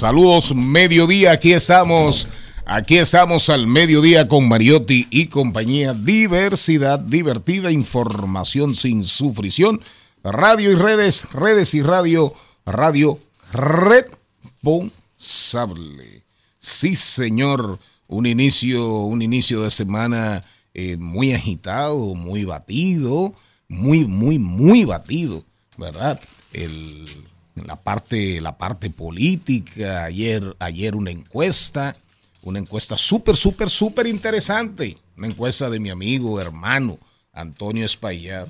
saludos, mediodía, aquí estamos, aquí estamos al mediodía con Mariotti y compañía, diversidad, divertida, información sin sufrición, radio y redes, redes y radio, radio responsable. Sí, señor, un inicio, un inicio de semana eh, muy agitado, muy batido, muy, muy, muy batido, ¿verdad? El la parte, la parte política. Ayer, ayer una encuesta, una encuesta súper, súper, súper interesante. Una encuesta de mi amigo, hermano, Antonio Espaillat,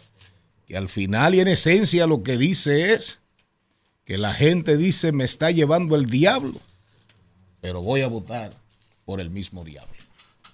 que al final y en esencia lo que dice es que la gente dice me está llevando el diablo, pero voy a votar por el mismo diablo.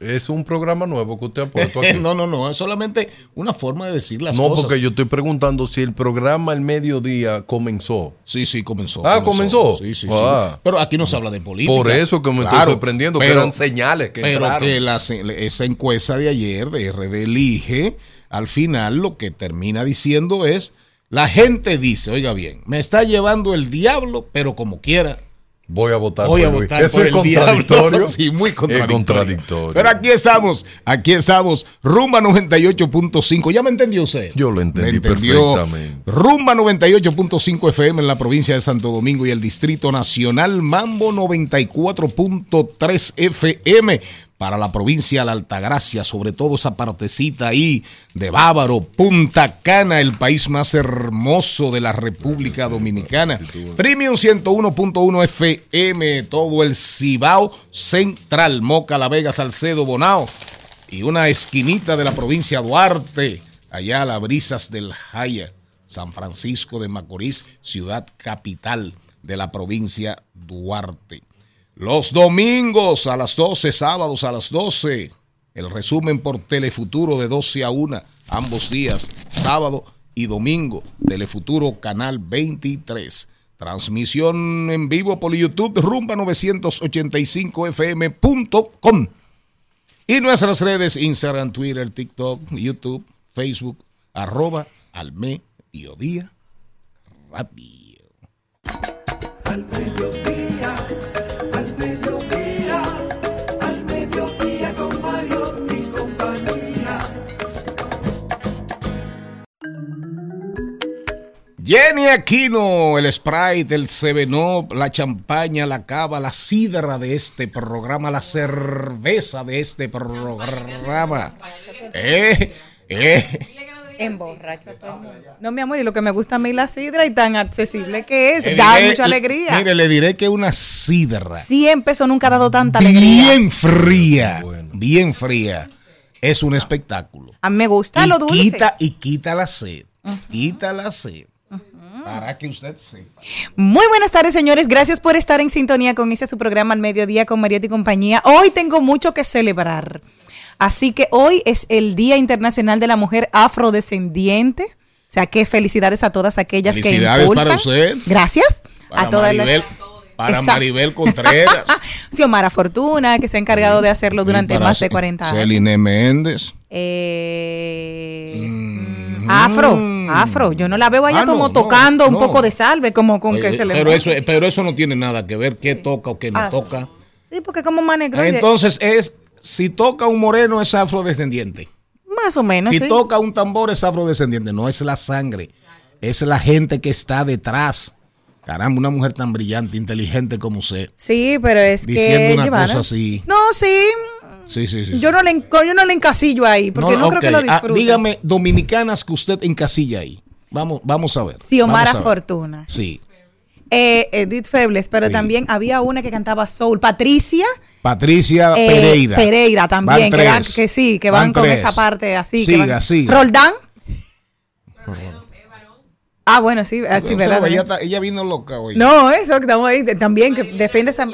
Es un programa nuevo que usted ha puesto aquí. no, no, no, es solamente una forma de decir las no, cosas. porque yo estoy preguntando si el programa al mediodía comenzó. Sí, sí, comenzó. Ah, comenzó. Sí, sí, Ah. sí. Pero aquí no se habla de política. Por eso que me estoy sorprendiendo, que pero- eran señales que Pero entraron. que la esa encuesta de ayer de RD Elige, al final lo que termina diciendo es, la gente dice, oiga bien, me está llevando el diablo, pero como quiera, Voy a votar voy a por Luis. votar Eso por es el diablo. contradictorio. Sí, muy contradictorio. contradictorio. Pero aquí estamos, aquí estamos, Rumba 98.5. ¿Ya me entendió usted? Yo lo entendí perfectamente. Rumba 98.5 FM en la provincia de Santo Domingo y el Distrito Nacional, Mambo 94.3 FM para la provincia de la Altagracia, sobre todo esa partecita ahí de Bávaro, Punta Cana, el país más hermoso de la República Dominicana. Premium 101.1 FM, todo el Cibao Central, Moca, La Vega, Salcedo, Bonao y una esquinita de la provincia Duarte, allá a las brisas del Jaya, San Francisco de Macorís, ciudad capital de la provincia Duarte. Los domingos a las 12, sábados a las 12, el resumen por Telefuturo de 12 a 1, ambos días, sábado y domingo, Telefuturo Canal 23. Transmisión en vivo por YouTube, rumba985fm.com. Y nuestras redes, Instagram, Twitter, TikTok, YouTube, Facebook, arroba al mediodía radio. Al Jenny Aquino, el Sprite, el Sevenop, la champaña, la cava, la sidra de este programa, la cerveza de este programa. Eh, eh. Emborracho a todo el mundo. No, mi amor, y lo que me gusta a mí la sidra y tan accesible que es, Le da diré- mucha alegría. Mire, le diré que una sidra 100 pesos nunca ha dado tanta alegría. bien fría, Bueno. bien fría, es un espectáculo. A mí me gusta y lo dulce. Quita, y quita la sed. Quita la sed. Para que usted sepa. Muy buenas tardes, señores. Gracias por estar en sintonía con ese su programa al mediodía con Mariotti y compañía. Hoy tengo mucho que celebrar. Así que hoy es el Día Internacional de la Mujer Afrodescendiente. O sea, que felicidades a todas aquellas que impulsan. para usted. Gracias Para a todas Maribel, las para Exacto. Maribel Contreras. Xiomara Fortuna, que se ha encargado de hacerlo durante más de 40 años. Celine Méndez. Eh, Mm, Afro, Mm. afro. Yo no la veo allá Ah, como no, tocando un poco de salve, como con que Oye, se le. pero, eso, pero eso no tiene nada que ver qué toca o qué no Ah, toca. Sí, porque como más negro. y de- Entonces es, si toca un moreno es afrodescendiente. más o menos. Si sí. toca un tambor es afrodescendiente. No es la sangre, es la gente que está detrás. Caramba, una mujer tan brillante, inteligente como usted. Sí, pero es Diciendo que. una Giovanna- cosa así. No, sí. Sí, sí, sí. sí. Yo no, le, yo no le encasillo ahí, porque no, creo que lo Ah, disfrute. dígame, dominicanas que usted encasilla ahí. Vamos, vamos a ver. Xiomara ver. Fortuna. Sí. Eh, Edith Febles, pero Sí. también había una que cantaba soul. Patricia Patricia eh, Pereira. Pereira también, Van que, van- que sí, que van, con tres. esa parte así. que Siga, van- siga. Roldán. Ah, bueno, sí, ah, sí, ¿verdad? ella, está- ella vino loca hoy. No, eso que estamos ahí también, que defiende esa.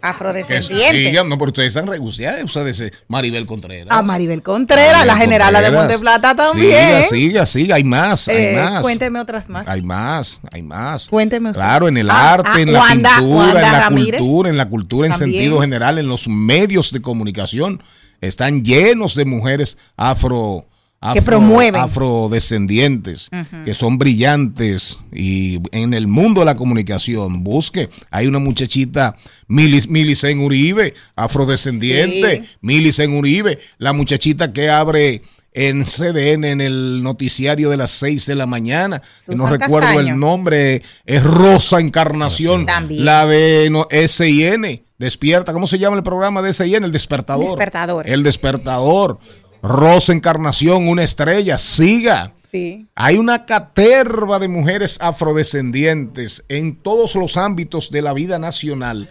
Que Afrodescendiente. sigan, no, pero ustedes están reguciadas. Ustedes, Maribel Contreras. A Maribel Contreras, la generala de Contreras. Monteplata también. Siga, siga, siga. Hay más, hay Eh, más. cuénteme otras más. Hay más, hay más. Cuénteme usted. Claro, en el Ah, arte, ah, en la Wanda- pintura, Wanda en la Ramírez. cultura, en la cultura en También. sentido general, en los medios de comunicación. Están llenos de mujeres afro. Que promueven. afrodescendientes, que son brillantes y en el mundo de la comunicación, busque, hay una muchachita, Milis, Milicen Uribe, afrodescendiente, Sí. Milicen Uribe, la muchachita que abre en CDN en el noticiario de las 6 de la mañana, que no Susan recuerdo Castaño. el nombre, es Rosa Encarnación, También. la de no, SIN, Despierta, ¿cómo se llama el programa de SIN? El despertador. Despertador. El despertador. Rosa Encarnación, una estrella, siga. Sí. Hay una caterva de mujeres afrodescendientes en todos los ámbitos de la vida nacional.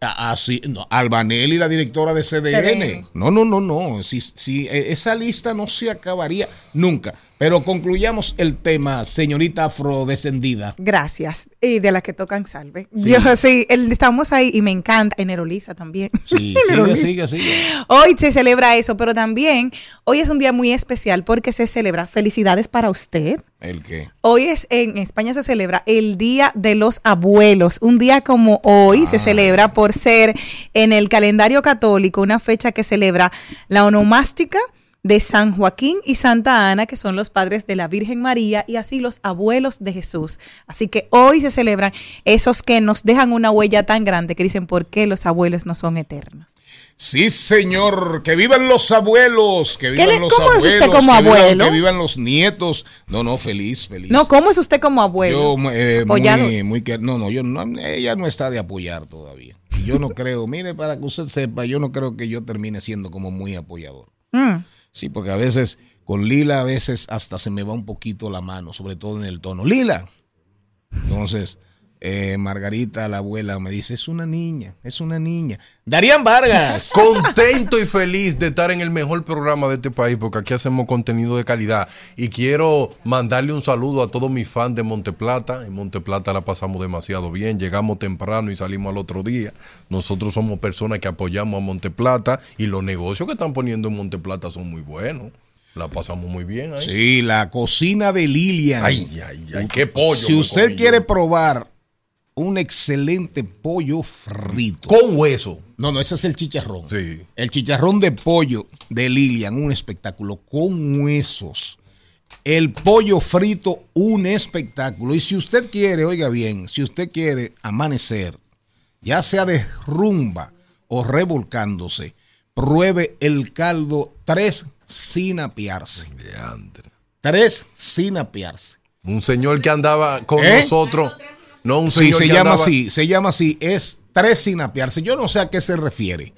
Así, no, Albanelli, la directora de CDN. CDN. No, no, no, no. Si, si, eh, esa lista no se acabaría nunca. Pero concluyamos el tema, señorita afrodescendida. Gracias. Y de las que tocan salve. Yo sí, el- estamos ahí y me encanta. En Nerolisa también. Sí, sigue, sigue, sigue. Hoy se celebra eso, pero también hoy es un día muy especial porque se celebra felicidades para usted. ¿El qué? Hoy es en España se celebra el Día de los Abuelos. Un día como hoy Ah. se celebra por ser en el calendario católico una fecha que celebra la onomástica de San Joaquín y Santa Ana, que son los padres de la Virgen María y así los abuelos de Jesús. Así que hoy se celebran esos que nos dejan una huella tan grande que dicen por qué los abuelos no son eternos. Sí, señor, que vivan los abuelos, que vivan le- los cómo es abuelos, usted como que vivan- abuelo? que vivan los nietos. No, no, feliz, feliz. No, ¿cómo es usted como abuelo? Yo, eh, Apoyado. muy, muy que, no, no, yo no, ella no está de apoyar todavía. Y yo no creo, mire, para que usted sepa, yo no creo que yo termine siendo como muy apoyador. Mm. Sí, porque a veces con Lila a veces hasta se me va un poquito la mano, sobre todo en el tono. Lila. Entonces, eh, Margarita, la abuela, me dice, es una niña, es una niña. Darían Vargas. Contento y feliz de estar en el mejor programa de este país porque aquí hacemos contenido de calidad. Y quiero mandarle un saludo a todos mis fans de Monteplata. En Monteplata la pasamos demasiado bien. Llegamos temprano y salimos al otro día. Nosotros somos personas que apoyamos a Monteplata y los negocios que están poniendo en Monteplata son muy buenos. La pasamos muy bien ahí. Sí, la cocina de Lilian. Ay, ay, ay, qué pollo. Si usted quiere yo. probar un excelente pollo frito. Con hueso. No, no, ese es el chicharrón. Sí. El chicharrón de pollo de Lilian, un espectáculo con huesos. El pollo frito, un espectáculo. Y si usted quiere, oiga bien, si usted quiere amanecer, ya sea de rumba o revolcándose, pruebe el caldo tres sin apiarse. Tres sin apiarse. Un señor que andaba con ¿Eh? nosotros. No, un Sí, señor se que llama andaba- así, se llama así, es tres sin apiarse. Yo no sé a qué se refiere.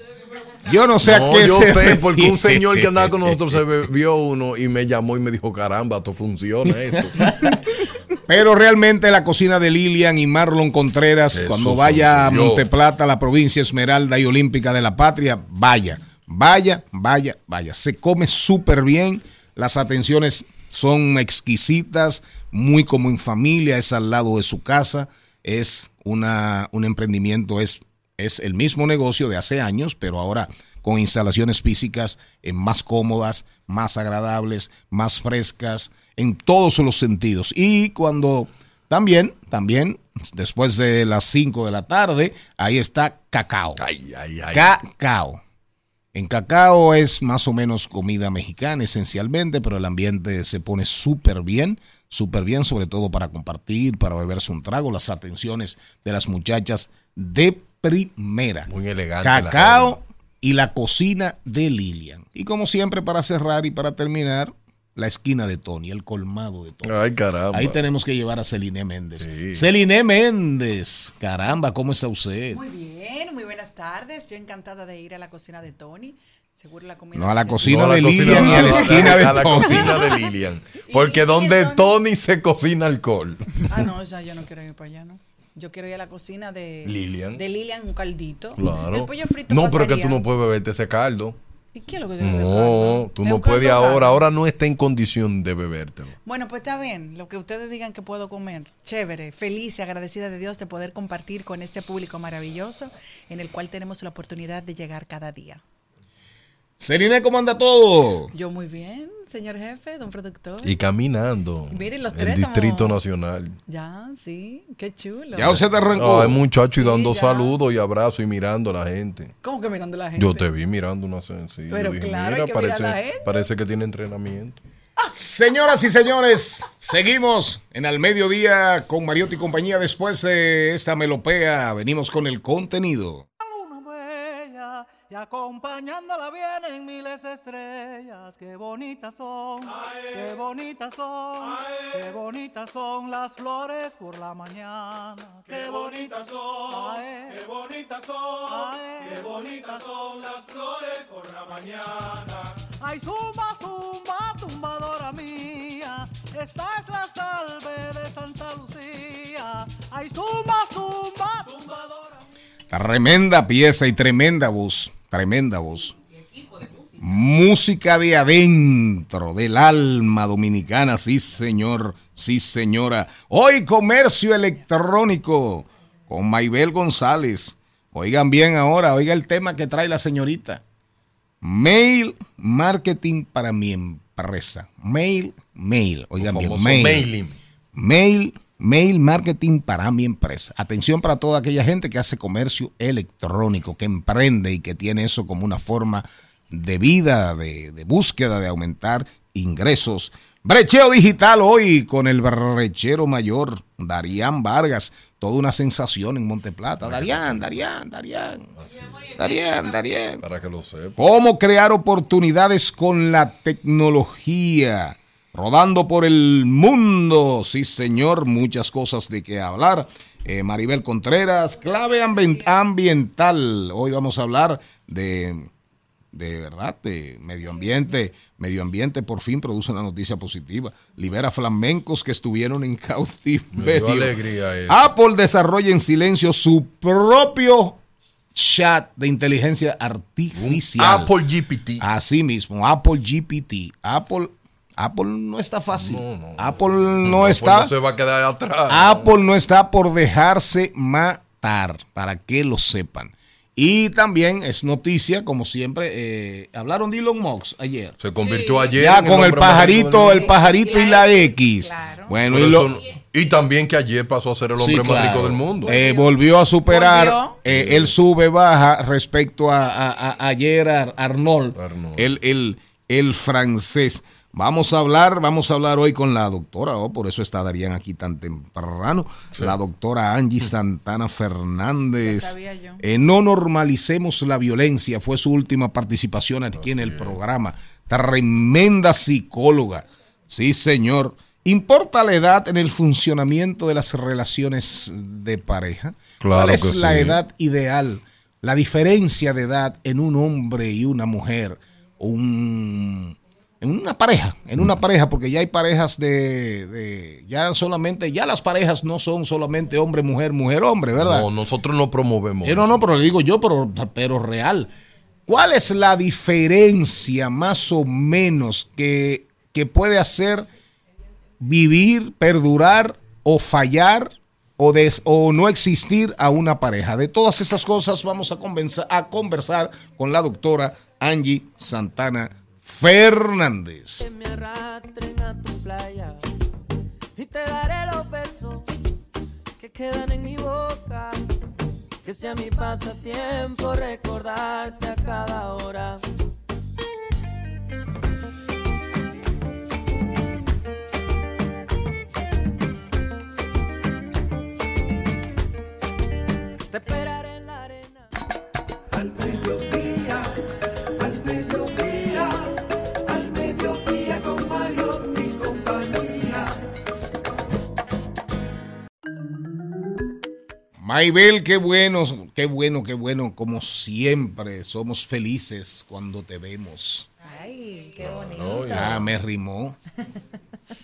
Yo no sé a No, qué yo se sé, porque un señor que andaba con nosotros se vio uno y me llamó y me dijo, caramba, esto funciona esto. Pero realmente la cocina de Lilian y Marlon Contreras, Eso cuando vaya a. Monteplata, la provincia Esmeralda y Olímpica de la Patria, vaya, vaya, vaya, vaya. Se come súper bien, las atenciones son exquisitas, muy como en familia, es al lado de su casa, es una, un emprendimiento, es, es el mismo negocio de hace años, pero ahora con instalaciones físicas eh, más cómodas, más agradables, más frescas, en todos los sentidos. Y cuando también, también, después de las 5 de la tarde, ahí está cacao. Ay, ay, ay. Cacao. En Cacao es más o menos comida mexicana esencialmente, pero el ambiente se pone súper bien, súper bien, sobre todo para compartir, para beberse un trago, las atenciones de las muchachas de primera. Muy elegante. la Cacao y la cocina de Lilian. Y como siempre, para cerrar y para terminar, la esquina de Tony, el colmado de Tony. Ay, caramba. Ahí tenemos que llevar a Celine Méndez. Sí. Celine Méndez, caramba, ¿cómo está usted? Muy bien, muy buenas tardes. Yo encantada de ir a la cocina de Tony. Seguro la comida. No, a la cocina No, de la cocina Lilian de- y a la esquina de a la Tony. cocina de Lilian. ¿Y Porque donde Tony? Tony se cocina alcohol. Ah, no, ya yo no quiero ir para allá, ¿no? Yo quiero ir a la cocina de Lilian. De Lilian, un caldito. Claro. El pollo frito no, pero que tú no puedes beberte ese caldo. ¿Y qué es lo que tiene ese No, tú no puedes ahora. Ahora no está en condición de bebértelo. Bueno, pues está bien. Lo que ustedes digan que puedo comer. Chévere. Feliz y agradecida de Dios de poder compartir con este público maravilloso en el cual tenemos la oportunidad de llegar cada día. Celine, ¿cómo anda todo? Yo muy bien, señor jefe, don productor. Y caminando. Miren, los El tres Distrito estamos- Nacional. Ya, sí, qué chulo. Ya usted te arrancó. Ay, muchacho, y dando ya. saludos y abrazos y mirando a la gente. ¿Cómo que mirando a la gente? Yo te vi mirando una sencilla. Pero claro, hay que parece, a la gente. parece que tiene entrenamiento. Señoras y señores, seguimos en Al Mediodía con Mariotti y compañía. Después de esta melopea, venimos con el contenido. Y acompañándola vienen miles de estrellas. Qué bonitas son, qué bonitas son, qué bonitas son las flores por la mañana. Qué bonitas son, qué bonitas son, qué bonitas son las flores por la mañana. Ay, zumba, zumba, tumbadora mía, esta es la salve de Santa Lucía. Ay, zumba, zumba, tumbadora Tremenda pieza y tremenda voz. Tremenda voz. Música de adentro, del alma dominicana, sí señor, sí señora. Hoy comercio electrónico con Maybel González. Oigan bien ahora, oiga el tema que trae la señorita. Mail marketing para mi empresa. Mail, mail, oigan bien, mail. mailing. Mail, mail marketing para mi empresa. Atención para toda aquella gente que hace comercio electrónico, que emprende y que tiene eso como una forma de vida, de, de búsqueda, de aumentar ingresos. Brecheo digital hoy con el brechero mayor, Darían Vargas. Toda una sensación en Monteplata. Darían, Darían, Darían. Darían, Darían. Para que lo sepa. Cómo crear oportunidades con la tecnología. Rodando por el mundo. Sí, señor. Muchas cosas de qué hablar. Eh, Maribel Contreras, clave ambi- ambiental. Hoy vamos a hablar de, de verdad, de medio ambiente. Medio ambiente por fin produce una noticia positiva. Libera flamencos que estuvieron en cautiverio. Apple desarrolla en silencio su propio chat de inteligencia artificial. Apple GPT. Así mismo, Apple GPT. Apple, Apple no está fácil. Apple no, Pues está. no se va a quedar atrás. Apple no está por dejarse matar, para que lo sepan. Y también es noticia, como siempre, eh, hablaron de Elon Musk ayer. Se convirtió ayer. Ya en con el pajarito, el pajarito y la X. claro. Bueno, y lo, no- y también que ayer pasó a ser el Sí, hombre más rico del mundo. Eh, volvió a superar. Volvió. eh, él sube, baja respecto a, a- a- ayer a Arnold, Arnold. El, el- el francés. Vamos a hablar, vamos a hablar hoy con la doctora, oh, por eso está Darían aquí tan temprano, la doctora Angie Santana Fernández. Sabía yo. Eh, no normalicemos la violencia, fue su última participación aquí en el programa. Tremenda psicóloga. Sí, señor. ¿Importa la edad en el funcionamiento de las relaciones de pareja? Claro ¿Cuál es que la sí. edad ideal? La diferencia de edad en un hombre y una mujer. Un, en una pareja, en una pareja, porque ya hay parejas de, de- ya solamente, ya las parejas no son solamente hombre, mujer, mujer, hombre, ¿verdad? No, nosotros no promovemos. Eh, no, no, pero le digo yo, pero, pero real. ¿Cuál es la diferencia más o menos que, que puede hacer vivir, perdurar o fallar o, des- o no existir a una pareja? De todas esas cosas vamos a, convenza- a conversar con la doctora Angie Santana Fernández. que me arrastren a tu playa y te daré los besos que quedan en mi boca. Que sea mi pasatiempo recordarte a cada hora. Te esperaré Maybel, qué bueno, qué bueno, qué bueno. Como siempre, somos felices cuando te vemos. Ay, qué bonito. No, ya. Ah, me rimó.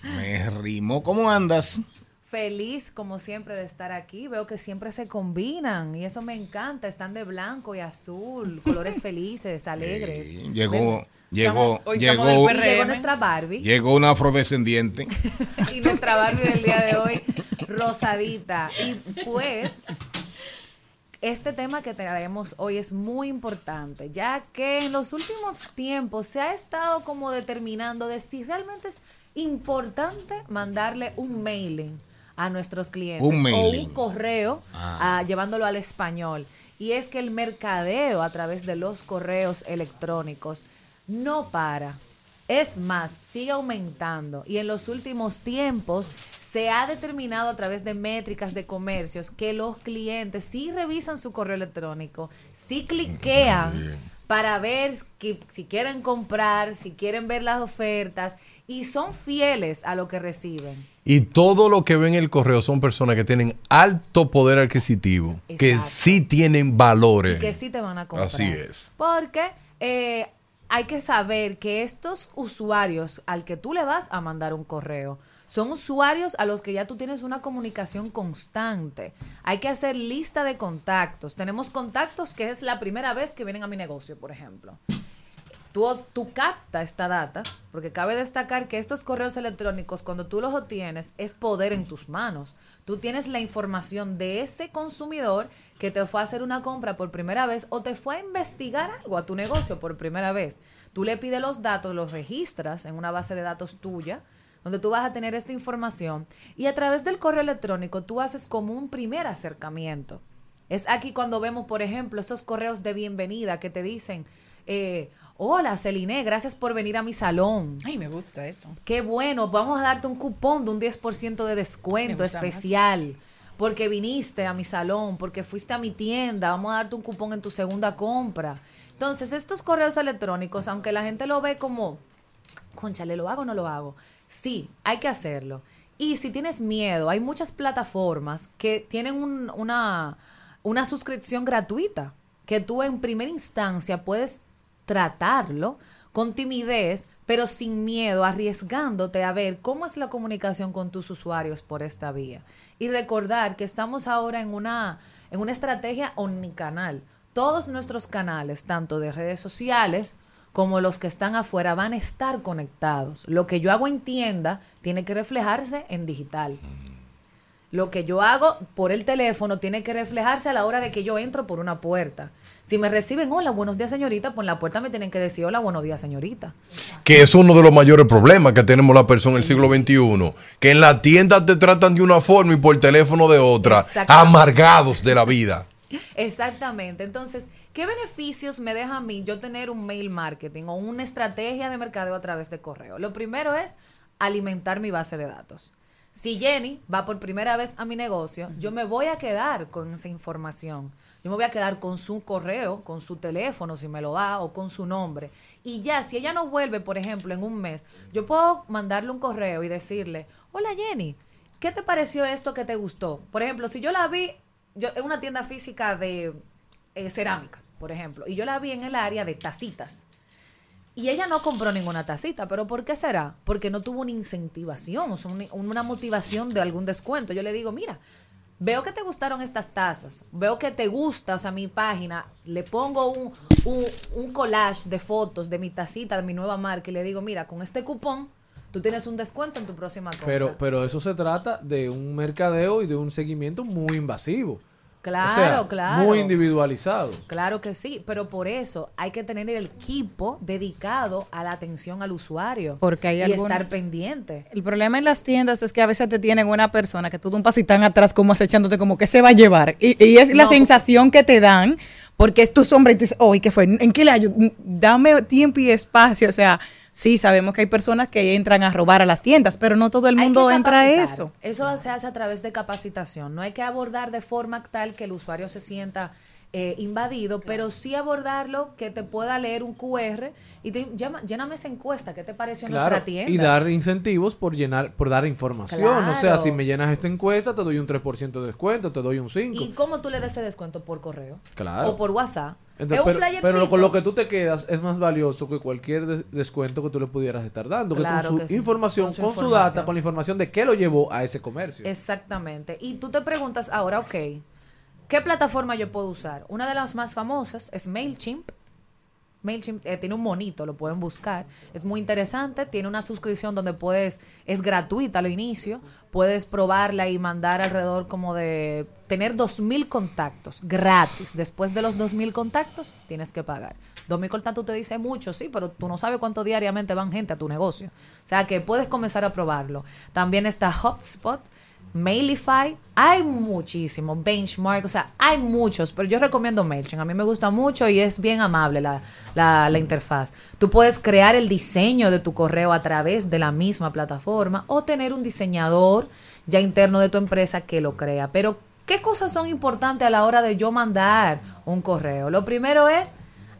Me rimó. ¿Cómo andas? Feliz, como siempre, de estar aquí. Veo que siempre se combinan y eso me encanta. Están de blanco y azul, colores felices, alegres. Llegó, llegó, Hoy llegó, llegó nuestra Barbie. llegó una afrodescendiente. y nuestra Barbie del día de hoy, rosadita. Y pues, este tema que traemos hoy es muy importante, ya que en los últimos tiempos se ha estado como determinando de si realmente es importante mandarle un mailing a nuestros clientes Un o un correo Ah. ah, llevándolo al español. Y es que el mercadeo a través de los correos electrónicos no para. Es más, sigue aumentando y en los últimos tiempos se ha determinado a través de métricas de comercios que los clientes sí revisan su correo electrónico, sí cliquean para ver que, si quieren comprar, si quieren ver las ofertas y son fieles a lo que reciben. Y todo lo que ven en el correo son personas que tienen alto poder adquisitivo, que sí tienen valores. y que sí te van a comprar. Así es. Porque eh, hay que saber que estos usuarios al que tú le vas a mandar un correo son usuarios a los que ya tú tienes una comunicación constante. Hay que hacer lista de contactos. Tenemos contactos que es la primera vez que vienen a mi negocio, por ejemplo. Tú, tú capta esta data, porque cabe destacar que estos correos electrónicos, cuando tú los obtienes, es poder en tus manos. Tú tienes la información de ese consumidor que te fue a hacer una compra por primera vez o te fue a investigar algo a tu negocio por primera vez. Tú le pides los datos, los registras en una base de datos tuya, donde tú vas a tener esta información y a través del correo electrónico tú haces como un primer acercamiento. Es aquí cuando vemos, por ejemplo, esos correos de bienvenida que te dicen, eh, hola Celine, gracias por venir a mi salón. Ay, me gusta eso. Qué bueno, vamos a darte un cupón de un 10% de descuento más. especial. Porque viniste a mi salón, porque fuiste a mi tienda, vamos a darte un cupón en tu segunda compra. Entonces, estos correos electrónicos, aunque la gente lo ve como, conchale, ¿lo hago o no lo hago? Sí, hay que hacerlo. Y si tienes miedo, hay muchas plataformas que tienen un- una, una suscripción gratuita, que tú en primera instancia puedes tratarlo con timidez, pero sin miedo, arriesgándote a ver cómo es la comunicación con tus usuarios por esta vía. Y recordar que estamos ahora en una, en una estrategia omnicanal. Todos nuestros canales, tanto de redes sociales como los que están afuera, van a estar conectados. Lo que yo hago en tienda tiene que reflejarse en digital. Lo que yo hago por el teléfono tiene que reflejarse a la hora de que yo entro por una puerta. Si me reciben, hola, buenos días, señorita, en la puerta me tienen que decir, hola, buenos días, señorita. Que es uno de los mayores problemas que tenemos la persona en el siglo XXI. Que en la tienda te tratan de una forma y por teléfono de otra. Amargados de la vida. Exactamente. Entonces, ¿qué beneficios me deja a mí yo tener un mail marketing o una estrategia de mercadeo a través de correo? Lo primero es alimentar mi base de datos. Si Jenny va por primera vez a mi negocio, yo me voy a quedar con esa información. Yo me voy a quedar con su correo, con su teléfono, si me lo da, o con su nombre. Y ya, si ella no vuelve, por ejemplo, en un mes, yo puedo mandarle un correo y decirle, hola Jenny, ¿qué te pareció esto que te gustó? Por ejemplo, si yo la vi yo, en una tienda física de eh, cerámica, por ejemplo, y yo la vi en el área de tacitas. Y ella no compró ninguna tacita, pero ¿por qué será? Porque no tuvo una incentivación, una motivación de algún descuento. Yo le digo, mira, veo que te gustaron estas tazas, veo que te gusta, o sea, mi página, le pongo un, un, un collage de fotos de mi tacita, de mi nueva marca, y le digo, mira, con este cupón, tú tienes un descuento en tu próxima compra. Pero, pero eso se trata de un mercadeo y de un seguimiento muy invasivo. Claro, O sea, claro. Muy individualizado. Claro que sí, pero por eso hay que tener el equipo dedicado a la atención al usuario. Porque hay y alguna- estar pendiente. El problema en las tiendas es que a veces te tienen una persona que tú de un paso y tan atrás como acechándote como que se va a llevar. Y, y es la sensación que te dan porque es tu sombra y tú dices, oh, ¿y qué fue? ¿En qué le ayudo? Dame tiempo y espacio. O sea, sí, sabemos que hay personas que entran a robar a las tiendas, pero no todo el mundo entra a eso. Eso se hace a través de capacitación. No hay que abordar de forma tal que el usuario se sienta eh, invadido, pero sí abordarlo que te pueda leer un QR y te llama, lléname esa encuesta. ¿Qué te pareció Claro, nuestra tienda? y dar incentivos por llenar, por dar información. O sea, Claro. si me llenas esta encuesta, te doy un 3% de descuento, te doy un 5%. ¿Y cómo tú le das ese descuento? ¿Por correo? Claro. ¿O por WhatsApp? Entonces, es un pero, con lo que tú te quedas es más valioso que cualquier des- descuento que tú le pudieras estar dando. que con su que sí, información, con su con su información. data, con la información de qué lo llevó a ese comercio. Exactamente. Y tú te preguntas ahora, ok, ¿qué plataforma yo puedo usar? Una de las más famosas es MailChimp. MailChimp eh, tiene un monito, lo pueden buscar. Es muy interesante, tiene una suscripción donde puedes, es gratuita al inicio, puedes probarla y mandar alrededor como de tener 2.000 contactos gratis. Después de los 2.000 contactos, tienes que pagar. 2.000 contactos te dice mucho, sí, pero tú no sabes cuánto diariamente van gente a tu negocio. O sea que puedes comenzar a probarlo. También está HubSpot. Mailify, hay muchísimo, Benchmark, o sea, hay muchos, pero yo recomiendo MailChimp, a mí me gusta mucho y es bien amable la, la, la interfaz. Tú puedes crear el diseño de tu correo a través de la misma plataforma o tener un diseñador ya interno de tu empresa que lo crea. Pero, ¿qué cosas son importantes a la hora de yo mandar un correo? Lo primero es,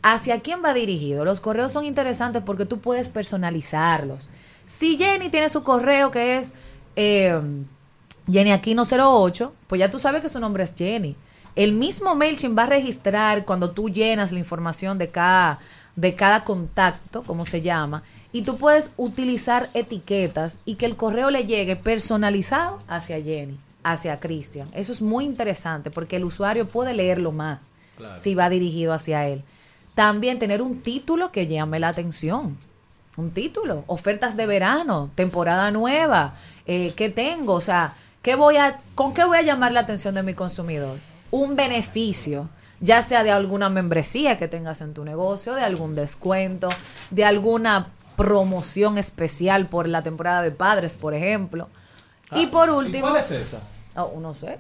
¿hacia quién va dirigido? Los correos son interesantes porque tú puedes personalizarlos. Si Jenny tiene su correo que es... eh, Jenny Aquino 08, pues ya tú sabes que su nombre es Jenny. El mismo MailChimp va a registrar cuando tú llenas la información de cada, de cada contacto, como se llama, y tú puedes utilizar etiquetas y que el correo le llegue personalizado hacia Jenny, hacia Cristian. Eso es muy interesante porque el usuario puede leerlo más si va dirigido hacia él. También tener un título que llame la atención. Un título, ofertas de verano, temporada nueva, eh, ¿qué tengo? O sea, ¿qué voy a, ¿con qué voy a llamar la atención de mi consumidor? Un beneficio, ya sea de alguna membresía que tengas en tu negocio, de algún descuento, de alguna promoción especial por la temporada de padres, por ejemplo. y por último, ¿Cuál es esa? oh, no sé.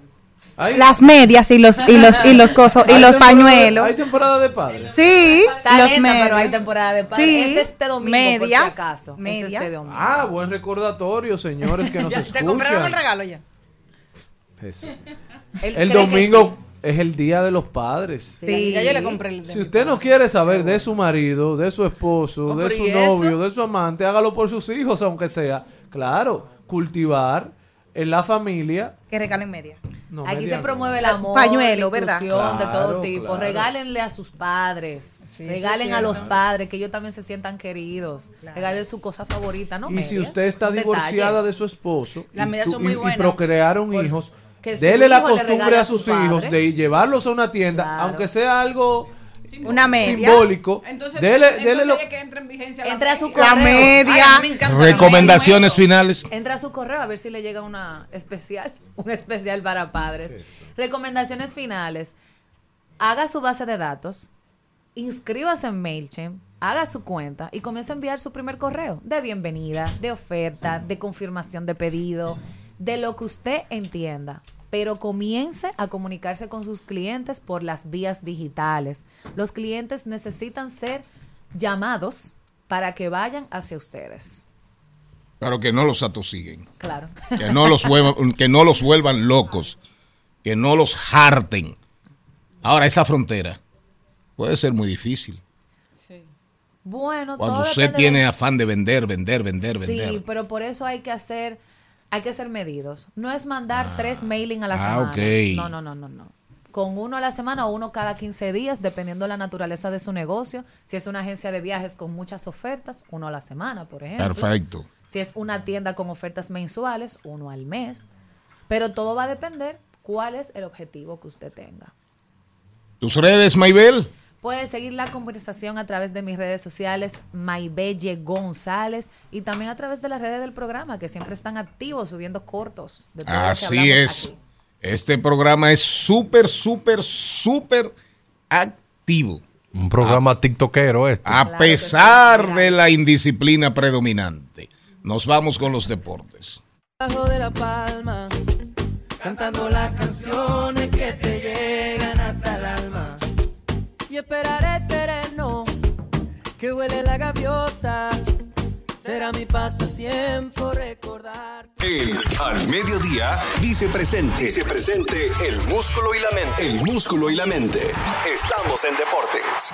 Hay- Las medias y los y los y los cosos y los de- pañuelos. Hay temporada de padres. Sí, Está los lenta, pero hay medias. temporada de padres. Sí, este es este domingo, por medias, si acaso. Este es medias. este domingo. Ah, buen recordatorio, señores, que nos escuchan. ¿Te compraron el regalo ya? Eso. El domingo sí. es el día de los padres. Sí. Ya yo le compré el Si usted no quiere saber de su marido, de su esposo, Oh, de su ¿y eso? novio, de su amante, hágalo por sus hijos, aunque sea. Claro, cultivar en la familia. Que regalen media. no, Aquí media se no. promueve el amor, pañuelo, la ¿verdad? de todo tipo. claro. Regálenle a sus padres, Sí, regalen a los padres, que ellos también se sientan queridos. Regalen su cosa favorita, ¿no? Y si usted está divorciada detalle. de su esposo Las y, medias tú- son muy y- y procrearon Por- hijos, que su dele la costumbre a a su sus hijos de llevarlos a una tienda, Claro. aunque sea algo Una media. simbólico. Entonces, dele, entonces dele lo- que entra en vigencia la a su. La correo. media. Ay, me Recomendaciones media. finales. Entra a su correo a ver si le llega una especial, un especial para padres. Recomendaciones finales. Haga su base de datos, inscríbase en MailChimp, haga su cuenta y comience a enviar su primer correo de bienvenida, de oferta, de confirmación de pedido, de lo que usted entienda. Pero comience a comunicarse con sus clientes por las vías digitales. Los clientes necesitan ser llamados para que vayan hacia ustedes. Pero que no los atosiguen. Claro. Que no los vuelvan, que no los vuelvan locos. Que no los harten. Ahora, esa frontera puede ser muy difícil. Bueno, Cuando todo usted tiene de- afán de vender, vender, vender, Sí, vender. pero por eso hay que hacer, hay que ser medidos. No es mandar tres mailing a la ah, semana. No, no, no, no, no. Con uno a la semana o uno cada 15 días, dependiendo de la naturaleza de su negocio. Si es una agencia de viajes con muchas ofertas, uno a la semana, por ejemplo. Perfecto. Si es una tienda con ofertas mensuales, uno al mes. Pero todo va a depender cuál es el objetivo que usted tenga. ¿Tus redes, Maybel? Puedes seguir la conversación a través de mis redes sociales, Maybelle González, y también a través de las redes del programa, que siempre están activos subiendo cortos. De todo lo que Así es. aquí. Este programa es súper, súper, súper activo. Un programa tiktokero este. A pesar de la indisciplina predominante. Nos vamos con los deportes. Bajo de la palma, cantando las canciones esperaré sereno, que huele la gaviota. Será mi pasatiempo recordar. El Al Mediodía dice presente. Dice presente el músculo y la mente. El músculo y la mente. Estamos en deportes.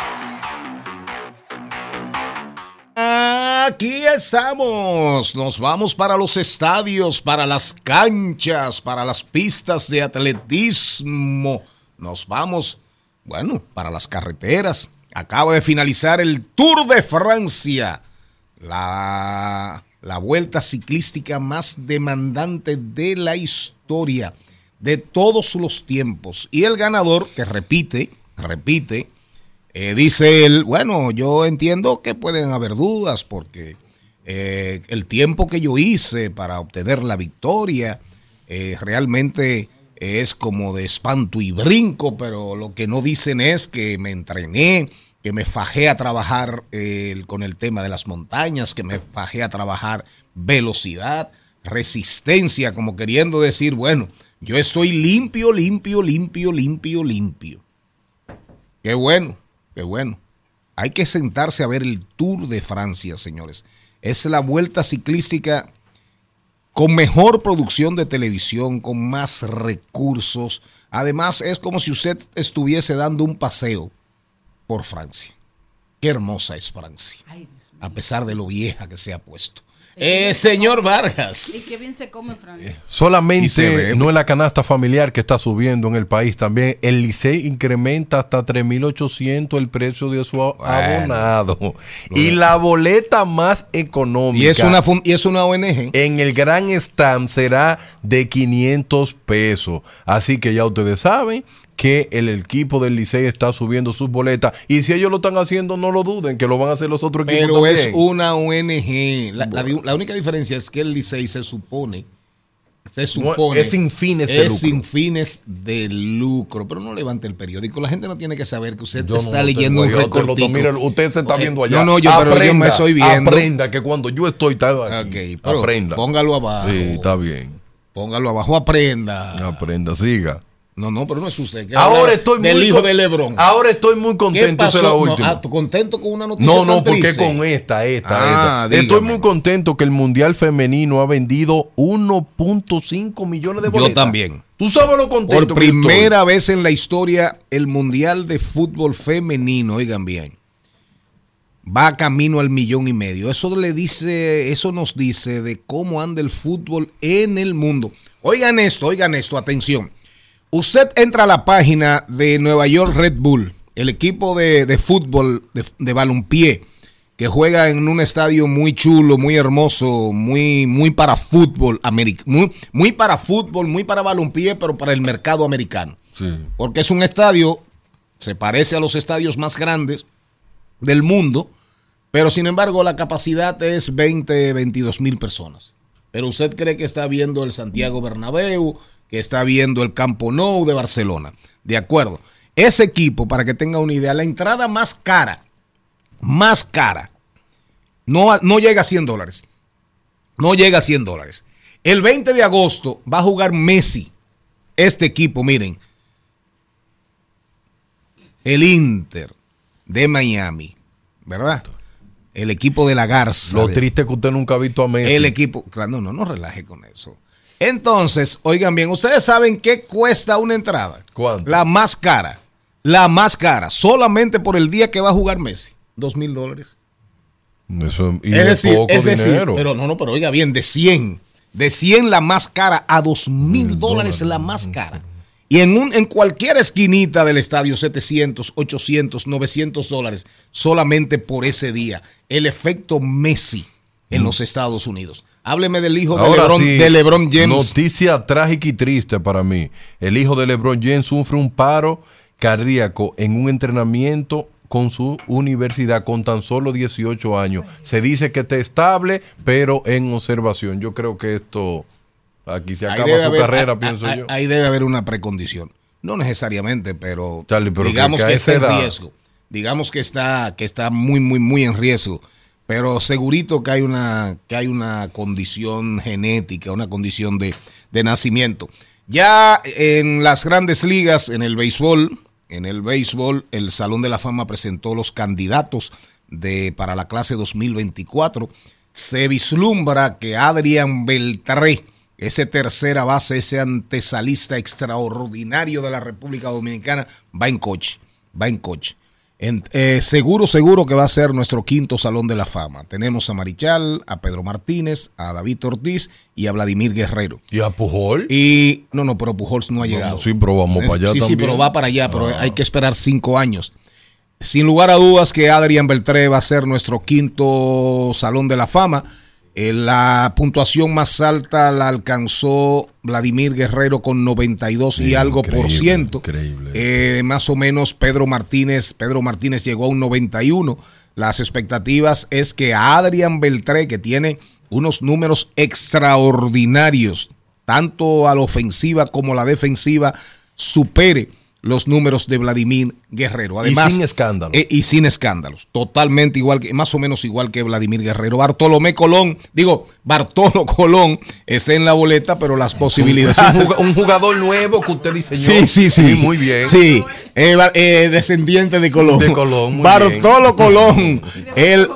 Aquí estamos. Nos vamos para los estadios, para las canchas, para las pistas de atletismo. Nos vamos, bueno, para las carreteras. Acaba de finalizar el Tour de Francia. La, la vuelta ciclística más demandante de la historia, de todos los tiempos. Y el ganador, que repite, repite, eh, dice él, bueno, yo entiendo que pueden haber dudas porque eh, el tiempo que yo hice para obtener la victoria eh, realmente es como de espanto y brinco, pero lo que no dicen es que me entrené, que me fajé a trabajar con el tema de las montañas, que me fajé a trabajar velocidad, resistencia, como queriendo decir, bueno, yo estoy limpio, limpio, limpio, limpio, limpio. Qué bueno, qué bueno. Hay que sentarse a ver el Tour de Francia, señores. Es la vuelta ciclística con mejor producción de televisión, con más recursos. Además, es como si usted estuviese dando un paseo por Francia. Qué hermosa es Francia, a pesar de lo vieja que se ha puesto. Eh, señor Vargas. Y qué bien se come se Solamente no es la canasta familiar que está subiendo en el país, también el Licey incrementa hasta 3.800 el precio de su abonado. Y la boleta más económica Y es una, y es una ONG. en el gran stand será de 500 pesos. Así que ya ustedes saben que el equipo del Licey está subiendo sus boletas. Y si ellos lo están haciendo, no lo duden, que lo van a hacer los otros equipos Pero es una ONG. La, la di- la única diferencia es que el Licey se supone. Se supone. es sin fines de es lucro. sin fines de lucro. Pero no levante el periódico. La gente no tiene que saber que usted Yo no está lo leyendo un tengo lo- recortico. mire, usted se está viendo allá. No, no, yo, pero yo me estoy viendo. Aprenda que cuando yo estoy tal aquí, pero aprenda. póngalo abajo. Sí, está bien. Póngalo abajo, aprenda. Aprenda, siga. No, no, pero no es usted. Ahora estoy del muy hijo de Lebron. Ahora estoy muy ¿Qué contento. Esa pasó? es la No, última. ah, ¿tú contento con una noticia No, no, porque con esta, esta, Ah, esta. Estoy muy contento que el Mundial Femenino ha vendido 1.5 millones de Yo boletas. también. Tú sabes lo contento Por que yo primera vez en la historia, el Mundial de Fútbol Femenino, oigan bien, va camino al millón y medio. Eso le dice, eso nos dice de cómo anda el fútbol en el mundo. Oigan esto, oigan esto, atención. Usted entra a la página de Nueva York Red Bull, el equipo de, de fútbol, de, de balompié, que juega en un estadio muy chulo, muy hermoso, muy, muy para fútbol, muy, muy para fútbol, muy para balompié, pero para el mercado americano. Porque es un estadio, se parece a los estadios más grandes del mundo, pero sin embargo la capacidad es 20, 22 mil personas. Pero usted cree que está viendo el Santiago Bernabéu, que está viendo el Campo Nou de Barcelona. De acuerdo. Ese equipo, para que tenga una idea, la entrada más cara, más cara, no, no llega a 100 dólares. No llega a 100 dólares. El 20 de agosto va a jugar Messi. Este equipo, miren. El Inter de Miami, ¿verdad? El equipo de la Garza. Lo triste que usted nunca ha visto a Messi. el equipo, claro, no, no, no relaje con eso. Entonces, oigan bien, ustedes saben qué cuesta una entrada. ¿Cuánto? La más cara. La más cara. Solamente por el día que va a jugar Messi. Dos mil dólares. Eso, y es es decir, poco es decir, dinero. pero no, no, pero oiga bien, de 100. De 100 la más cara a dos mil dólares la más cara. Y en, un, en cualquier esquinita del estadio, 700, 800, 900 dólares, solamente por ese día. El efecto Messi en los Estados Unidos. Hábleme del hijo de LeBron, sí, de LeBron James. Noticia trágica y triste para mí. El hijo de LeBron James sufre un paro cardíaco en un entrenamiento con su universidad con tan solo 18 años. Se dice que está estable, pero en observación. Yo creo que esto Aquí se acaba su haber- carrera, pienso yo. Ahí debe haber una precondición. No necesariamente, pero, Charlie, pero digamos que- está en riesgo. Digamos que está, que está muy, muy, muy en riesgo. Pero segurito que hay una, que hay una condición genética, una condición de, de nacimiento. Ya en las grandes ligas, en el béisbol, en el béisbol, el Salón de la Fama presentó los candidatos de, para la clase 2024. Se vislumbra que Adrián Beltré, ese tercera base, ese antesalista extraordinario de la República Dominicana, va en coche, va en coche. En- eh, seguro, seguro que va a ser nuestro quinto Salón de la Fama. Tenemos a Marichal, a Pedro Martínez, a David Ortiz y a Vladimir Guerrero. ¿Y a Pujol? Y no, no, pero Pujols no ha llegado. sí, pero vamos para allá Sí, sí, pero va para allá, pero Ah. hay que esperar cinco años. Sin lugar a dudas que Adrián Beltré va a ser nuestro quinto Salón de la Fama. Eh, la puntuación más alta la alcanzó Vladimir Guerrero con 92 y algo por ciento. increíble. Eh, más o menos Pedro Martínez, Pedro Martínez llegó a un 91. Las expectativas es que Adrián Beltré, que tiene unos números extraordinarios, tanto a la ofensiva como a la defensiva, supere los números de Vladimir Guerrero. Además, y sin escándalo. eh, y sin escándalos. Totalmente igual que, más o menos igual que Vladimir Guerrero. Bartolomé Colón, digo, Bartolo Colón está en la boleta, pero las posibilidades. un, jug- un jugador nuevo que usted diseñó. Sí, sí, sí. muy bien. Sí, eh, eh, descendiente de Colón. De Colón, Bartolo bien. Colón. El,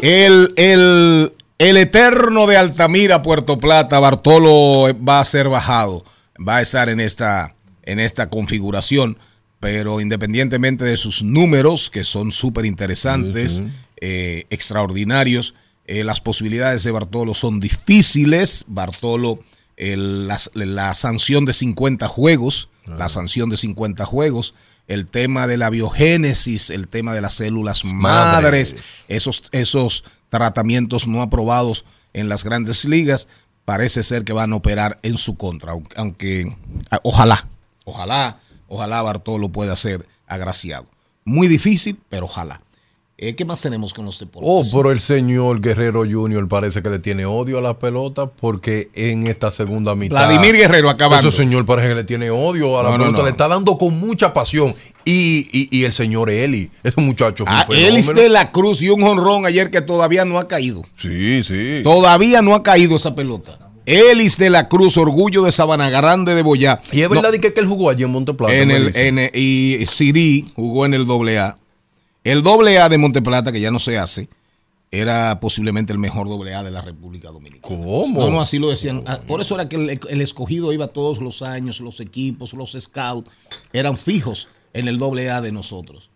el, el, el eterno de Altamira, Puerto Plata, Bartolo va a ser bajado. Va a estar en esta, en esta configuración. Pero independientemente de sus números, que son súper interesantes, eh, extraordinarios, eh, las posibilidades de Bartolo son difíciles. Bartolo, las- la sanción de 50 juegos, la sanción de 50 juegos, el tema de la biogénesis, el tema de las células madres, esos, esos tratamientos no aprobados en las grandes ligas, parece ser que van a operar en su contra, aunque, ojalá, ojalá, ojalá Bartolo pueda ser agraciado. Muy difícil, pero ojalá. Eh, ¿Qué más tenemos con los deportes? Oh, pero el señor Guerrero Junior parece que le tiene odio a la pelota porque en esta segunda mitad. Vladimir Guerrero acabando. Ese señor parece que le tiene odio a la No, pelota, no. le está dando con mucha pasión. Y, y, y el señor Eli, ese muchacho. Ah, Elis de la Cruz y un jonrón ayer que todavía no ha caído. Sí, sí. Todavía no ha caído esa pelota. Elis de la Cruz, orgullo de Sabana Grande de Boyá. Y es No, verdad y que, que él jugó allí en Monteplata. en el, en el- y Siri jugó en el doble A. El doble A de Monteplata, que ya no se hace, era posiblemente el mejor doble A de la República Dominicana. ¿Cómo? No, no, así lo decían. Ah, Por eso era que el, el escogido iba todos los años, los equipos, los scouts, eran fijos en el doble A de nosotros.